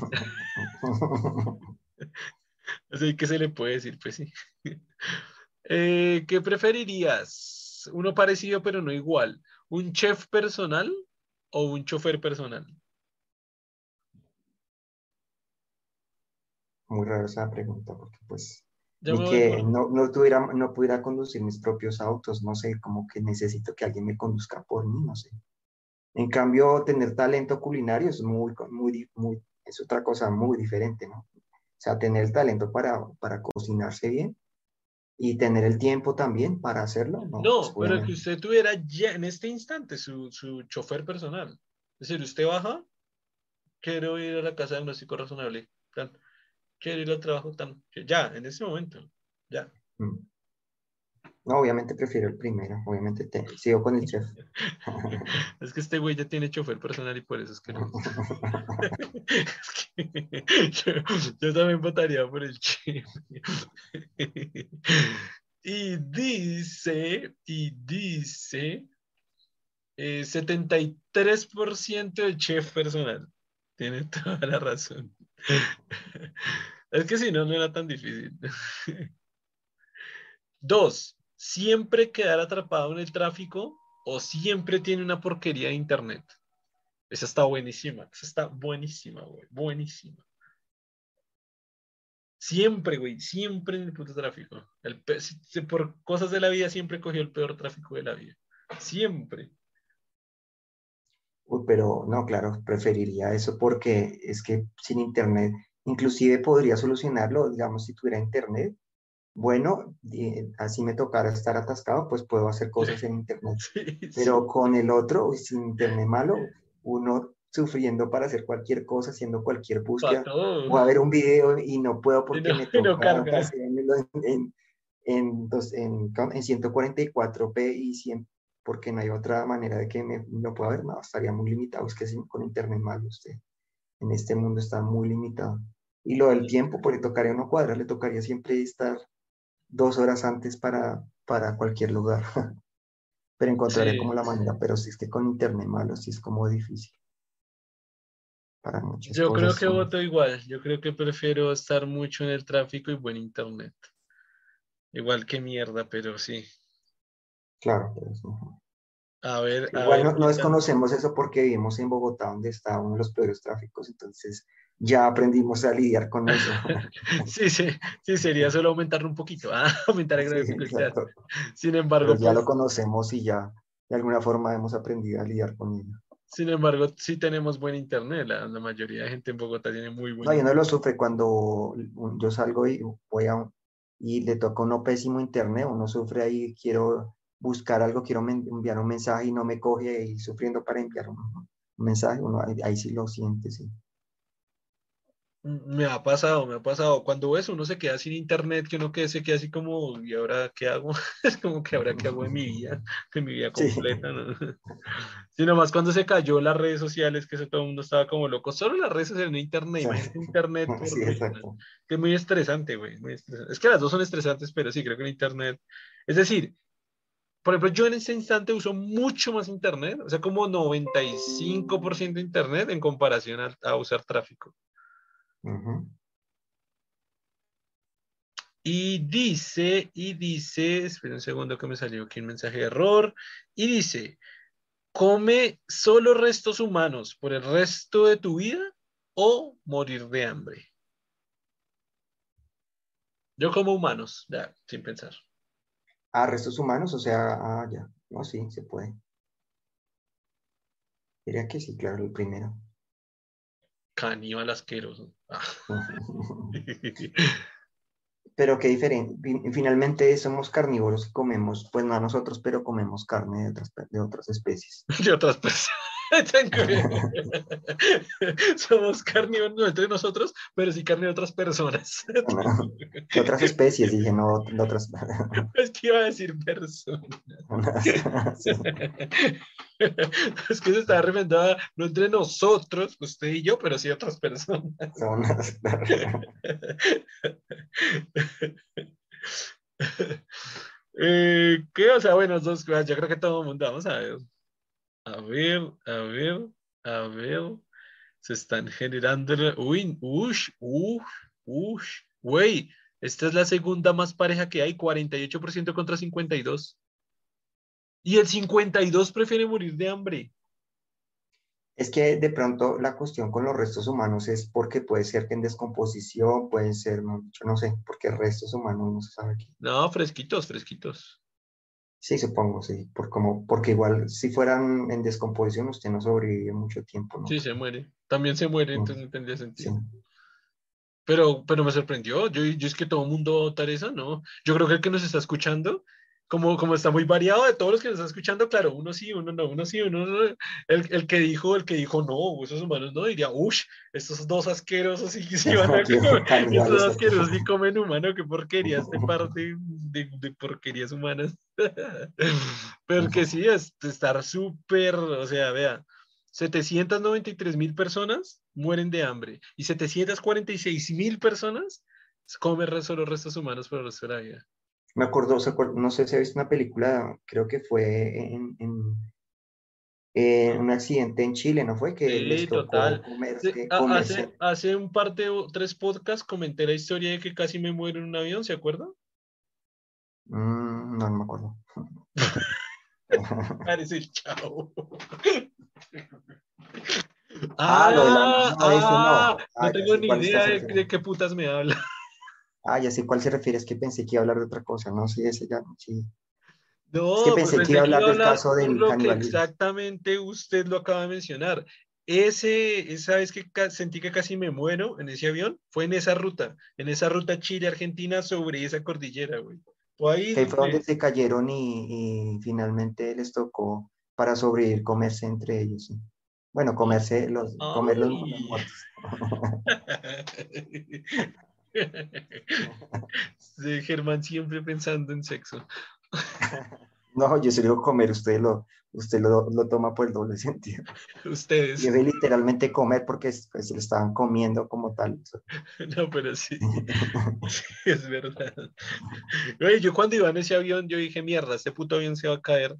Así que se le puede decir, pues sí. Eh, ¿Qué preferirías? ¿Uno parecido pero no igual? ¿Un chef personal o un chofer personal? Muy rara esa pregunta, porque pues ni que no, no, tuviera, no pudiera conducir mis propios autos, no sé, como que necesito que alguien me conduzca por mí, no sé. En cambio, tener talento culinario es muy, muy, muy, es otra cosa muy diferente, ¿no? O sea, tener el talento para, para cocinarse bien y tener el tiempo también para hacerlo. No, no pues, pero que usted tuviera ya en este instante su, su chofer personal. Es decir, usted baja, quiero ir a la casa de diagnóstico razonable quiero ir al trabajo tan, ya, en ese momento, ya. Mm. No, obviamente prefiero el primero, obviamente te, sigo con el chef. es que este güey ya tiene chofer personal y por eso es que no. yo, también votaría por el chef. y dice, y dice, 73% eh, del chef personal. Tiene toda la razón. es que si no, no era tan difícil. Dos, siempre quedar atrapado en el tráfico o siempre tiene una porquería de internet. Esa está buenísima, esa está buenísima, güey, buenísima. Siempre, güey, siempre en el puto tráfico. El por cosas de la vida siempre cogió el peor tráfico de la vida. Siempre pero no, claro, preferiría eso porque es que sin internet, inclusive podría solucionarlo, digamos, si tuviera internet. Bueno, así me tocara estar atascado, pues puedo hacer cosas en internet. Pero con el otro, sin internet malo, uno sufriendo para hacer cualquier cosa, haciendo cualquier búsqueda, o a ver un video y no puedo porque me toca en, en, en, en, en 144p y 100, porque no hay otra manera de que me, no pueda ver nada, estaría muy limitado, es que con internet mal usted en este mundo está muy limitado. Y lo del tiempo, porque tocaría una cuadra, le tocaría siempre estar dos horas antes para, para cualquier lugar. pero encontraré como la manera, pero si es que con internet malo, sí es como difícil. para muchas Yo creo que son- voto igual. Yo creo que prefiero estar mucho en el tráfico y buen internet. Igual que mierda, pero sí. Claro, pero es mejor. A ver, a Igual ver no, no desconocemos eso porque vivimos en Bogotá, donde está uno de los peores tráficos, entonces ya aprendimos a lidiar con eso. Sí, sí, sí, sería solo aumentarlo un poquito, ah, aumentar el grado de claro. Sin embargo, Pero ya pues, lo conocemos y ya de alguna forma hemos aprendido a lidiar con ello. sin embargo, sí tenemos buen internet. La, la mayoría de gente en Bogotá tiene muy buen No, y uno lo sufre cuando yo salgo y voy a un- y le toca uno pésimo internet, uno sufre ahí, quiero buscar algo, quiero enviar un mensaje y no me coge y sufriendo para enviar un, un mensaje, uno ahí, ahí sí lo siente, sí. Me ha pasado, me ha pasado. Cuando ves uno se queda sin internet, que uno que se queda así como, ¿y ahora qué hago? Es como que ahora qué hago en mi vida, en mi vida Sí. completa, ¿no? Sí, nomás cuando se cayó las redes sociales, que eso todo el mundo estaba como loco. Solo las redes sociales, no internet, Sí. internet. por Sí, que es muy estresante, güey. muy estresante. Es que las dos son estresantes, pero sí, creo que el internet. Es decir, por ejemplo, yo en este instante uso mucho más internet, o sea, como 95% de internet en comparación a, a usar tráfico. Y dice, y dice, espera un segundo que me salió aquí un mensaje de error, y dice, come solo restos humanos por el resto de tu vida o morir de hambre. Yo como humanos, ya, sin pensar. Ah, restos humanos, o sea, ah, ya, no, sí, se puede. Diría que sí, claro, el primero. Caníbal asqueroso. Pero qué diferente, finalmente somos carnívoros y comemos, pues no a nosotros, pero comemos carne de otras, de otras especies. de otras personas. Somos carnívoros no entre nosotros, pero sí carne de otras personas. De otras especies, dije, no de otras. Es que iba a decir personas. Sí. Es que se está refiriendo a no entre nosotros, usted y yo, pero sí otras personas. Eh, ¿Qué? O sea, bueno, dos cosas. Yo creo que todo el mundo, vamos a ver. A ver, a ver, a ver. Se están generando. Uy, ush, ush, ush. Güey, esta es la segunda más pareja que hay, 48% contra 52. Y el 52 prefiere morir de hambre. Es que de pronto la cuestión con los restos humanos es porque puede ser que en descomposición, pueden ser, no, yo no sé, porque restos humanos no se sabe aquí. No, fresquitos, fresquitos. Sí, supongo, sí, por como, porque igual si fueran en descomposición usted no sobrevive mucho tiempo, ¿no? Sí, se muere. También se muere, Mm. entonces no tendría Sí. sentido. Pero, pero me sorprendió. Yo, yo es que todo el mundo votar esa, ¿no? Yo creo que el que nos está escuchando, como, como está muy variado de todos los que nos están escuchando, claro, uno sí, uno no, uno sí, uno no. El, el que dijo, el que dijo no, esos humanos no, diría, uff, estos dos asquerosos sí, sí van a comer. Estos asquerosos sí comen humano, qué porquería, este par de, de, de porquerías humanas. Pero que sí, es estar súper, o sea, vea, 793 mil personas mueren de hambre y 746 mil personas comen solo restos humanos por el resto de la vida. Me acuerdo, se acuer- no sé si ha visto una película, creo que fue en, en- en un accidente en Chile, ¿no fue? Que Sí, les tocó total. Sí, hace, hace un par de tres podcasts comenté la historia de que casi me muero en un avión, ¿se acuerdan? Mm, no, no me acuerdo. Parece el chavo. Ah, Ah, no, no. ah, Ah, no ya tengo ni idea de, de qué putas me habla. Ah, ya sé cuál se refiere, es que pensé que iba a hablar de otra cosa, no, sí, ese ya, sí. No, que pues pensé que iba a hablar del caso del lo que canibalismo. exactamente usted lo acaba de mencionar. Ese, esa vez que sentí que casi me muero en ese avión, fue en esa ruta, en esa ruta Chile-Argentina sobre esa cordillera, güey. Ahí Que fue donde- se cayeron y, y finalmente les tocó para sobrevivir comerse entre ellos. sí. Bueno, comerse los, comer los, muertos. Sí, Germán siempre pensando en sexo. No, yo se lo digo comer, usted lo, usted lo, lo toma por el doble sentido. Ustedes. Y es de literalmente comer porque es- pues, se lo estaban comiendo como tal. No, pero sí, sí, es verdad. Oye, yo cuando iba en ese avión, yo dije, mierda, este puto avión se va a caer.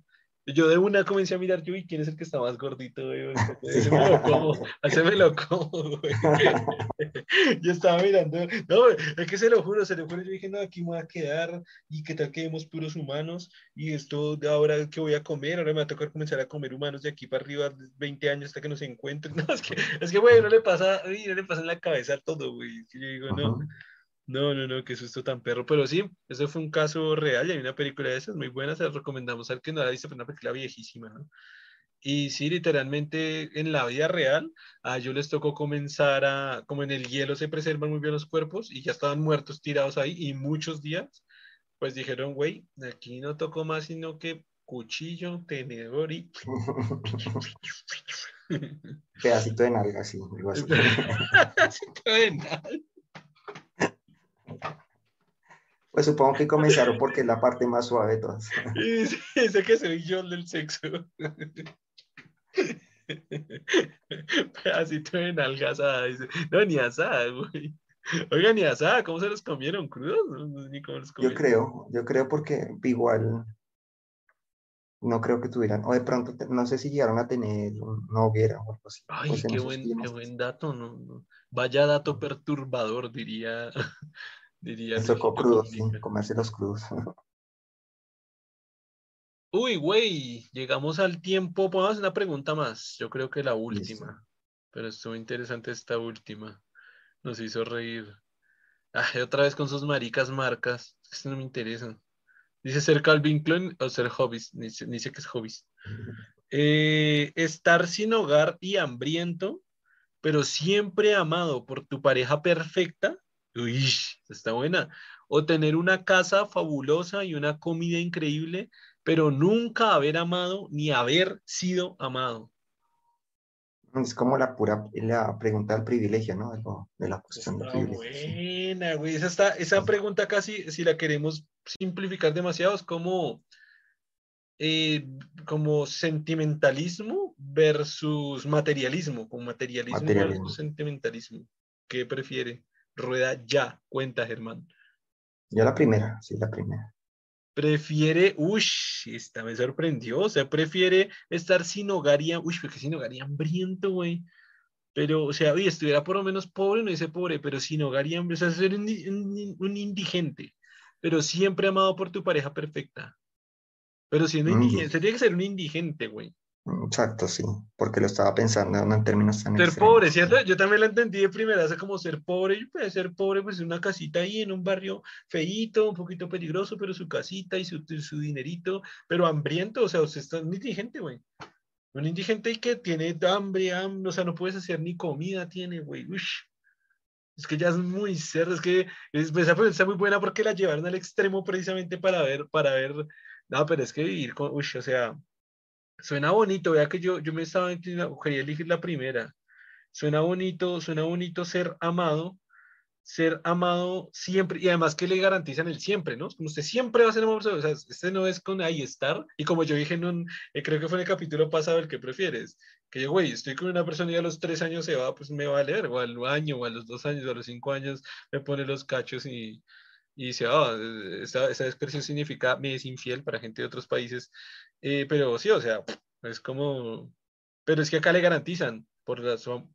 Yo de una comencé a mirar, yo, ¿y quién es el que está más gordito, güey? Ese me lo como, ese me lo como, güey. Yo estaba mirando, no, es que se lo juro, se lo juro, yo dije, no, aquí me voy a quedar, y qué tal que vemos puros humanos, y esto de ahora que voy a comer, ahora me va a tocar comenzar a comer humanos de aquí para arriba, 20 años hasta que nos encuentren. No, es que, es que, güey, no le pasa, no le pasa en la cabeza todo, güey. Yo digo, no. No, no, no, qué susto tan perro. Pero sí, ese fue un caso real y hay una película de esas muy buena, se la recomendamos al que no la visto, pero una película viejísima, ¿no? Y sí, literalmente en la vida real, a ellos les tocó comenzar a, como en el hielo se preservan muy bien los cuerpos y ya estaban muertos tirados ahí y muchos días, pues dijeron, güey, aquí no tocó más sino que cuchillo, tenedor y... Pedacito de nalga, sí, Pedacito de nalga. Pues supongo que comenzaron porque es la parte más suave de todas. Dice que soy yo del sexo. Pedacito de nalga asada. Dice. No, ni asada, güey. Oiga, ni asada, ¿cómo se los comieron? ¿Crudos? Yo creo, yo creo porque igual no creo que tuvieran, o de pronto, no sé si llegaron a tener una hoguera o algo así. Ay, pues qué, buen, qué buen dato, ¿no? Vaya dato perturbador, diría. Diría tocó crudos, sí, comerse los crudos. Uy, güey, llegamos al tiempo. Podemos una pregunta más. Yo creo que la última. Pero estuvo interesante esta última. Nos hizo reír. Ay, otra vez con sus maricas marcas. Esto no me interesa. Dice ser Calvin Klein o ser hobbies. Ni, sé qué es hobbies. Eh, estar sin hogar y hambriento, pero siempre amado por tu pareja perfecta. Uy, está buena. O tener una casa fabulosa y una comida increíble, pero nunca haber amado ni haber sido amado. Es como la pura la pregunta del privilegio, ¿no? de la cuestión del privilegio. Buena, güey. Esa, esa pregunta casi, si la queremos simplificar demasiado, es como, eh, como sentimentalismo versus materialismo, como materialismo, versus sentimentalismo. ¿Qué prefiere? Rueda ya, cuenta Germán. Yo la primera, sí, la primera prefiere, uy, esta me sorprendió, o sea, prefiere estar sin hogar y, uy, porque sin hogar y hambriento, güey. Pero, o sea, oye, estuviera por lo menos pobre, no dice pobre, pero sin hogar y hambre, o sea, ser un, indigente, pero siempre amado por tu pareja perfecta. Pero siendo mm. indigente, tiene que ser un indigente, güey. Exacto, sí, porque lo estaba pensando en términos tan Ser pobre, ¿cierto? Yo también lo entendí de primera, hace como ser pobre, yo puede ser pobre, pues en una casita ahí, en un barrio feíto, un poquito peligroso, pero su casita y su, su dinerito, pero hambriento, o sea, usted está un indigente, güey. Un indigente que tiene hambre, hambre, o sea, no puedes hacer ni comida, tiene, güey, Es que ya es muy cerdo, es que es, esa pregunta está muy buena porque la llevaron al extremo precisamente para ver, para ver, no, pero es que vivir con, uy, o sea, Suena bonito, vea que yo, yo me estaba quería elegir la primera. Suena bonito, suena bonito ser amado, ser amado siempre, y además que le garantizan el siempre, ¿no? Como usted siempre va a ser amado, o sea, este no es con ahí estar, y como yo dije en un, eh, creo que fue en el capítulo pasado, el que prefieres, que yo, güey, estoy con una persona y a los tres años se va, pues me va a leer, o al año, o a los dos años, o a los cinco años, me pone los cachos y, y dice, ah, esa, esa, expresión significa me es infiel para gente de otros países, eh, pero sí, o sea, es como, pero es que acá le garantizan por,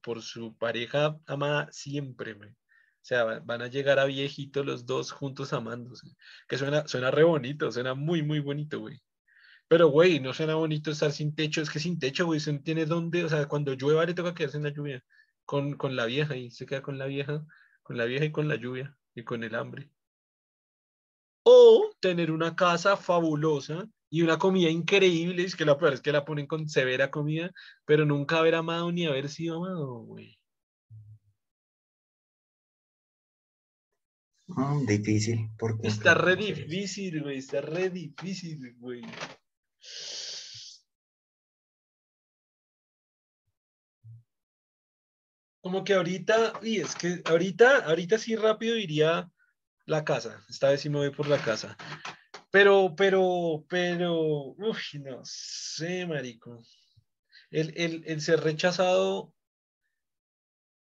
por su pareja amada siempre, o sea, van a llegar a viejito los dos juntos amándose, que suena, suena re bonito, suena muy, muy bonito, güey. Pero, güey, no suena bonito estar sin techo, es que sin techo, güey, se tiene dónde, o sea, cuando llueva le toca quedarse en la lluvia, con, con la vieja, y se queda con la vieja, con la vieja y con la lluvia, y con el hambre. O tener una casa fabulosa y una comida increíble, es que la peor es que la ponen con severa comida, pero nunca haber amado ni haber sido amado, güey. Mm, difícil, porque... Está re difícil, güey, está re difícil, güey. Como que ahorita, y es que ahorita, ahorita sí rápido iría la casa. Esta vez sí me voy por la casa. Pero, pero, pero, uy, no sé, marico. El, ser rechazado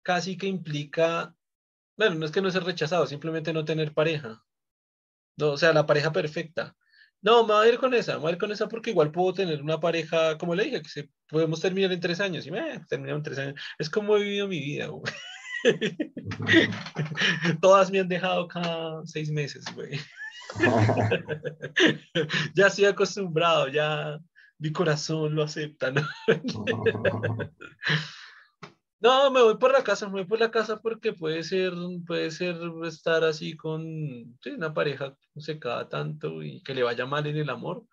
casi que implica, bueno, no es que no ser rechazado, simplemente no tener pareja. No, o sea, la pareja perfecta. No, me voy a ir con esa, me voy a ir con esa porque igual puedo tener una pareja, como le dije, que se, podemos terminar en tres años. Y me terminamos en tres años. Es como he vivido mi vida, güey. Todas me han dejado cada seis meses, güey. ya estoy acostumbrado, ya mi corazón lo acepta, ¿no? No, me voy por la casa, me voy por la casa porque puede ser, puede ser estar así con una pareja no sé, cada tanto y que le vaya mal en el amor,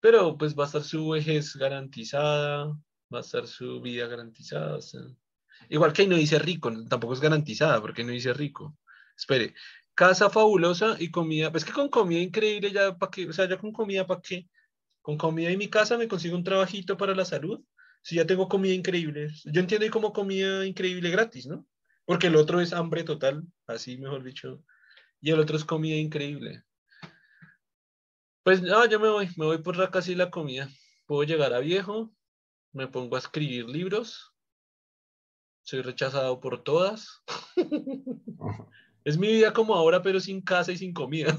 pero pues va a estar su vejez garantizada, va a estar su vida garantizada. Igual que ahí no dice rico, tampoco es garantizada porque no dice rico. Espere, casa fabulosa y comida, pues que con comida increíble ya para qué, o sea, ya con comida para qué, con comida y mi casa me consigo un trabajito para la salud si ya tengo comida increíble? Yo entiendo como comida increíble gratis, ¿no? Porque el otro es hambre total, así mejor dicho, y el otro es comida increíble. Pues no, yo me voy, me voy por la casa y la comida. Puedo llegar a viejo, me pongo a escribir libros, soy rechazado por todas. es mi vida como ahora, pero sin casa y sin comida.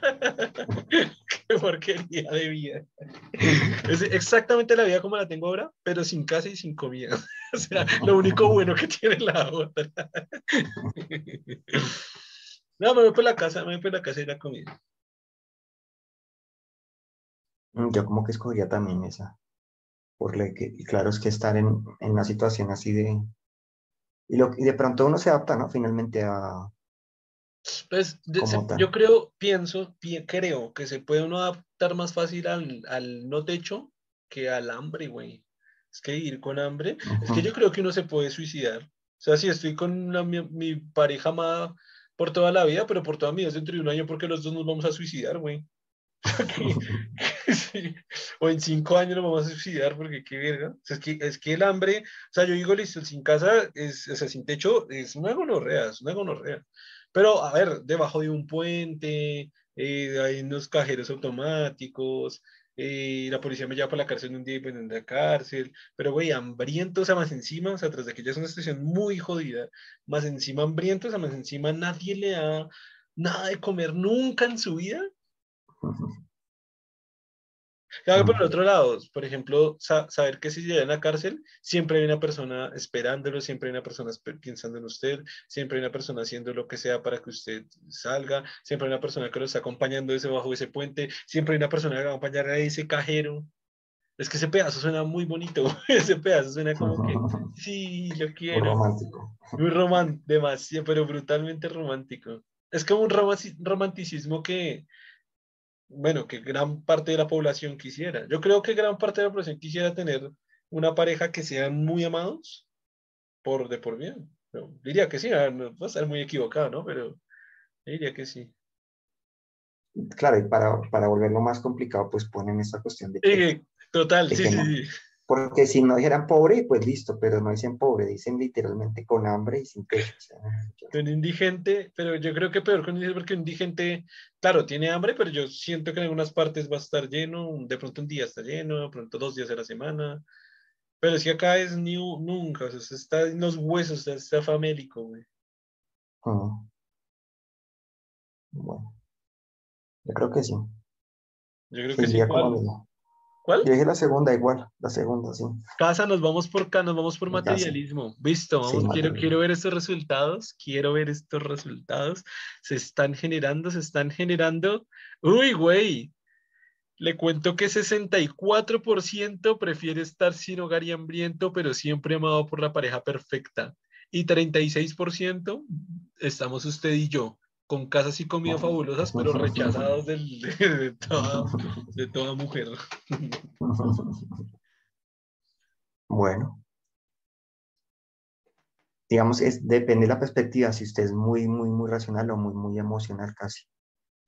Qué porquería de vida. Es exactamente la vida como la tengo ahora, pero sin casa y sin comida. O sea, lo único bueno que tiene la otra. No, me voy por la casa, me voy por la casa y la comida. Mm, yo como que escogería también esa. Porque claro, es que estar en, en una situación así de... Y, lo, y de pronto uno se adapta, ¿no? Finalmente a, pues yo creo, pienso, creo que se puede uno adaptar más fácil al, al no techo que al hambre, güey. Es que ir con hambre, es que yo creo que uno se puede suicidar. O sea, si estoy con mi, pareja amada por toda la vida, pero por toda mi vida dentro de un año porque los dos nos vamos a suicidar, güey. O en cinco años nos vamos a suicidar porque qué verga. O sea, es, que, es que el hambre, o sea, yo digo, listo, sin casa, es, o sea, sin techo, es una gonorrea, es una gonorrea. Pero, a ver, debajo de un puente, eh, hay unos cajeros automáticos, eh, la policía me lleva para la cárcel un día y en la cárcel, pero güey, hambrientos, sea, más encima, o sea, tras de que ya es una situación muy jodida, más encima hambrientos, sea, más encima nadie le da nada de comer nunca en su vida. Claro, por el otro lado, por ejemplo, saber que si llega en la cárcel, siempre hay una persona esperándolo, siempre hay una persona pensando en usted, siempre hay una persona haciendo lo que sea para que usted salga, siempre hay una persona que lo está acompañando desde bajo ese puente, siempre hay una persona que va a acompañar a ese cajero. Es que ese pedazo suena muy bonito, ese pedazo suena como que, sí, lo quiero. Muy romántico. Muy romántico, demasiado, pero brutalmente romántico. Es como un romanticismo que, bueno, que gran parte de la población quisiera. Yo creo que gran parte de la población quisiera tener una pareja que sean muy amados por de por bien. diría que sí, no, puedo estar muy equivocado, ¿no? Pero diría que sí. Claro, y para, para volverlo más complicado, pues ponen esta cuestión de... total, sí, sí. Porque si no dijeran pobre, pues listo, pero no dicen pobre, dicen literalmente con hambre y sin pecho. un indigente, pero yo creo que peor con indigente, porque un indigente, claro, tiene hambre, pero yo siento que en algunas partes va a estar lleno, de pronto un día está lleno, de pronto dos días de la semana. Pero que acá es ni nunca, o sea, está en los huesos, está, famélico, güey. Ah. Bueno, yo creo que sí. Yo creo que sí. ¿Cuál? Yo dije la segunda igual, la segunda, sí. Casa, nos vamos por acá, nos vamos por materialismo. Visto, quiero, quiero ver estos resultados, quiero ver estos resultados. Se están generando, se están generando. Uy, güey. Le cuento que 64% prefiere estar sin hogar y hambriento, pero siempre amado por la pareja perfecta. Y 36% estamos usted y yo con casas y comida fabulosas, pero rechazados de, toda, mujer. Bueno. Digamos, es, depende de la perspectiva, si usted es muy, muy, muy racional o muy, muy emocional casi.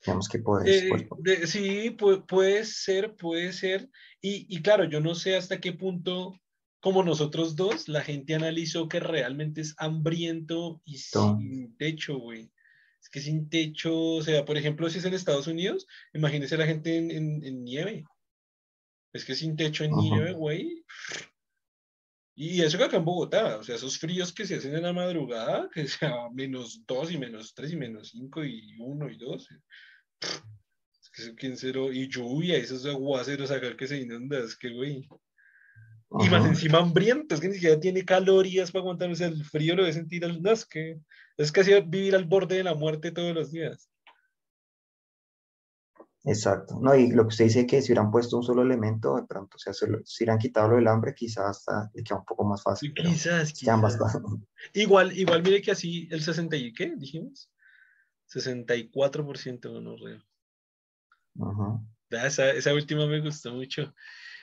Digamos que puede eh, sí, puede, ser, puede ser. Y, y claro, yo no sé hasta qué punto, como nosotros dos, la gente analizó que realmente es hambriento y sin techo, güey es que sin techo, o sea, por ejemplo, si es en Estados Unidos, imagínese la gente en, nieve. Es que sin techo en nieve, güey. Y eso que acá en Bogotá, o sea, esos fríos que se hacen en la madrugada, que sea menos 2 y menos 3 y menos 5 y 1 y 2. Es que cero, y lluvia, esos aguaceros acá que se inundan, es que güey. Y más encima hambriento, es que ni siquiera tiene calorías para aguantar, o sea, el frío lo debe sentir, al, no, es que es casi vivir al borde de la muerte todos los días. Exacto. No, y lo que usted dice que si hubieran puesto un solo elemento, de pronto, o sea, si hubieran quitado lo del hambre, quizás hasta le queda un poco más fácil. Quizás, quizás. Igual, igual, mire que así el 60 y qué, dijimos. 64% no reo. Ajá. Esa, esa última me gustó mucho.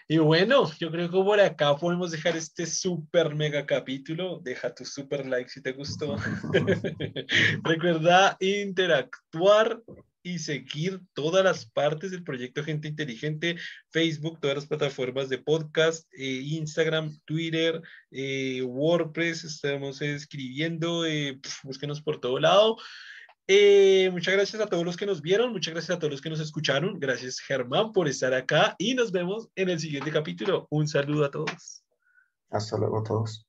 Y bueno, yo creo que por acá podemos dejar este super mega capítulo. Deja tu super like si te gustó. Recuerda interactuar y seguir todas las partes del proyecto Gente Inteligente, Facebook, todas las plataformas de podcast, eh, Instagram, Twitter, eh, WordPress, estamos escribiendo, eh, búsquenos por todo lado. Eh, muchas gracias a todos los que nos vieron, muchas gracias a todos los que nos escucharon. Gracias Germán por estar acá y nos vemos en el siguiente capítulo. Un saludo a todos. Hasta luego a todos.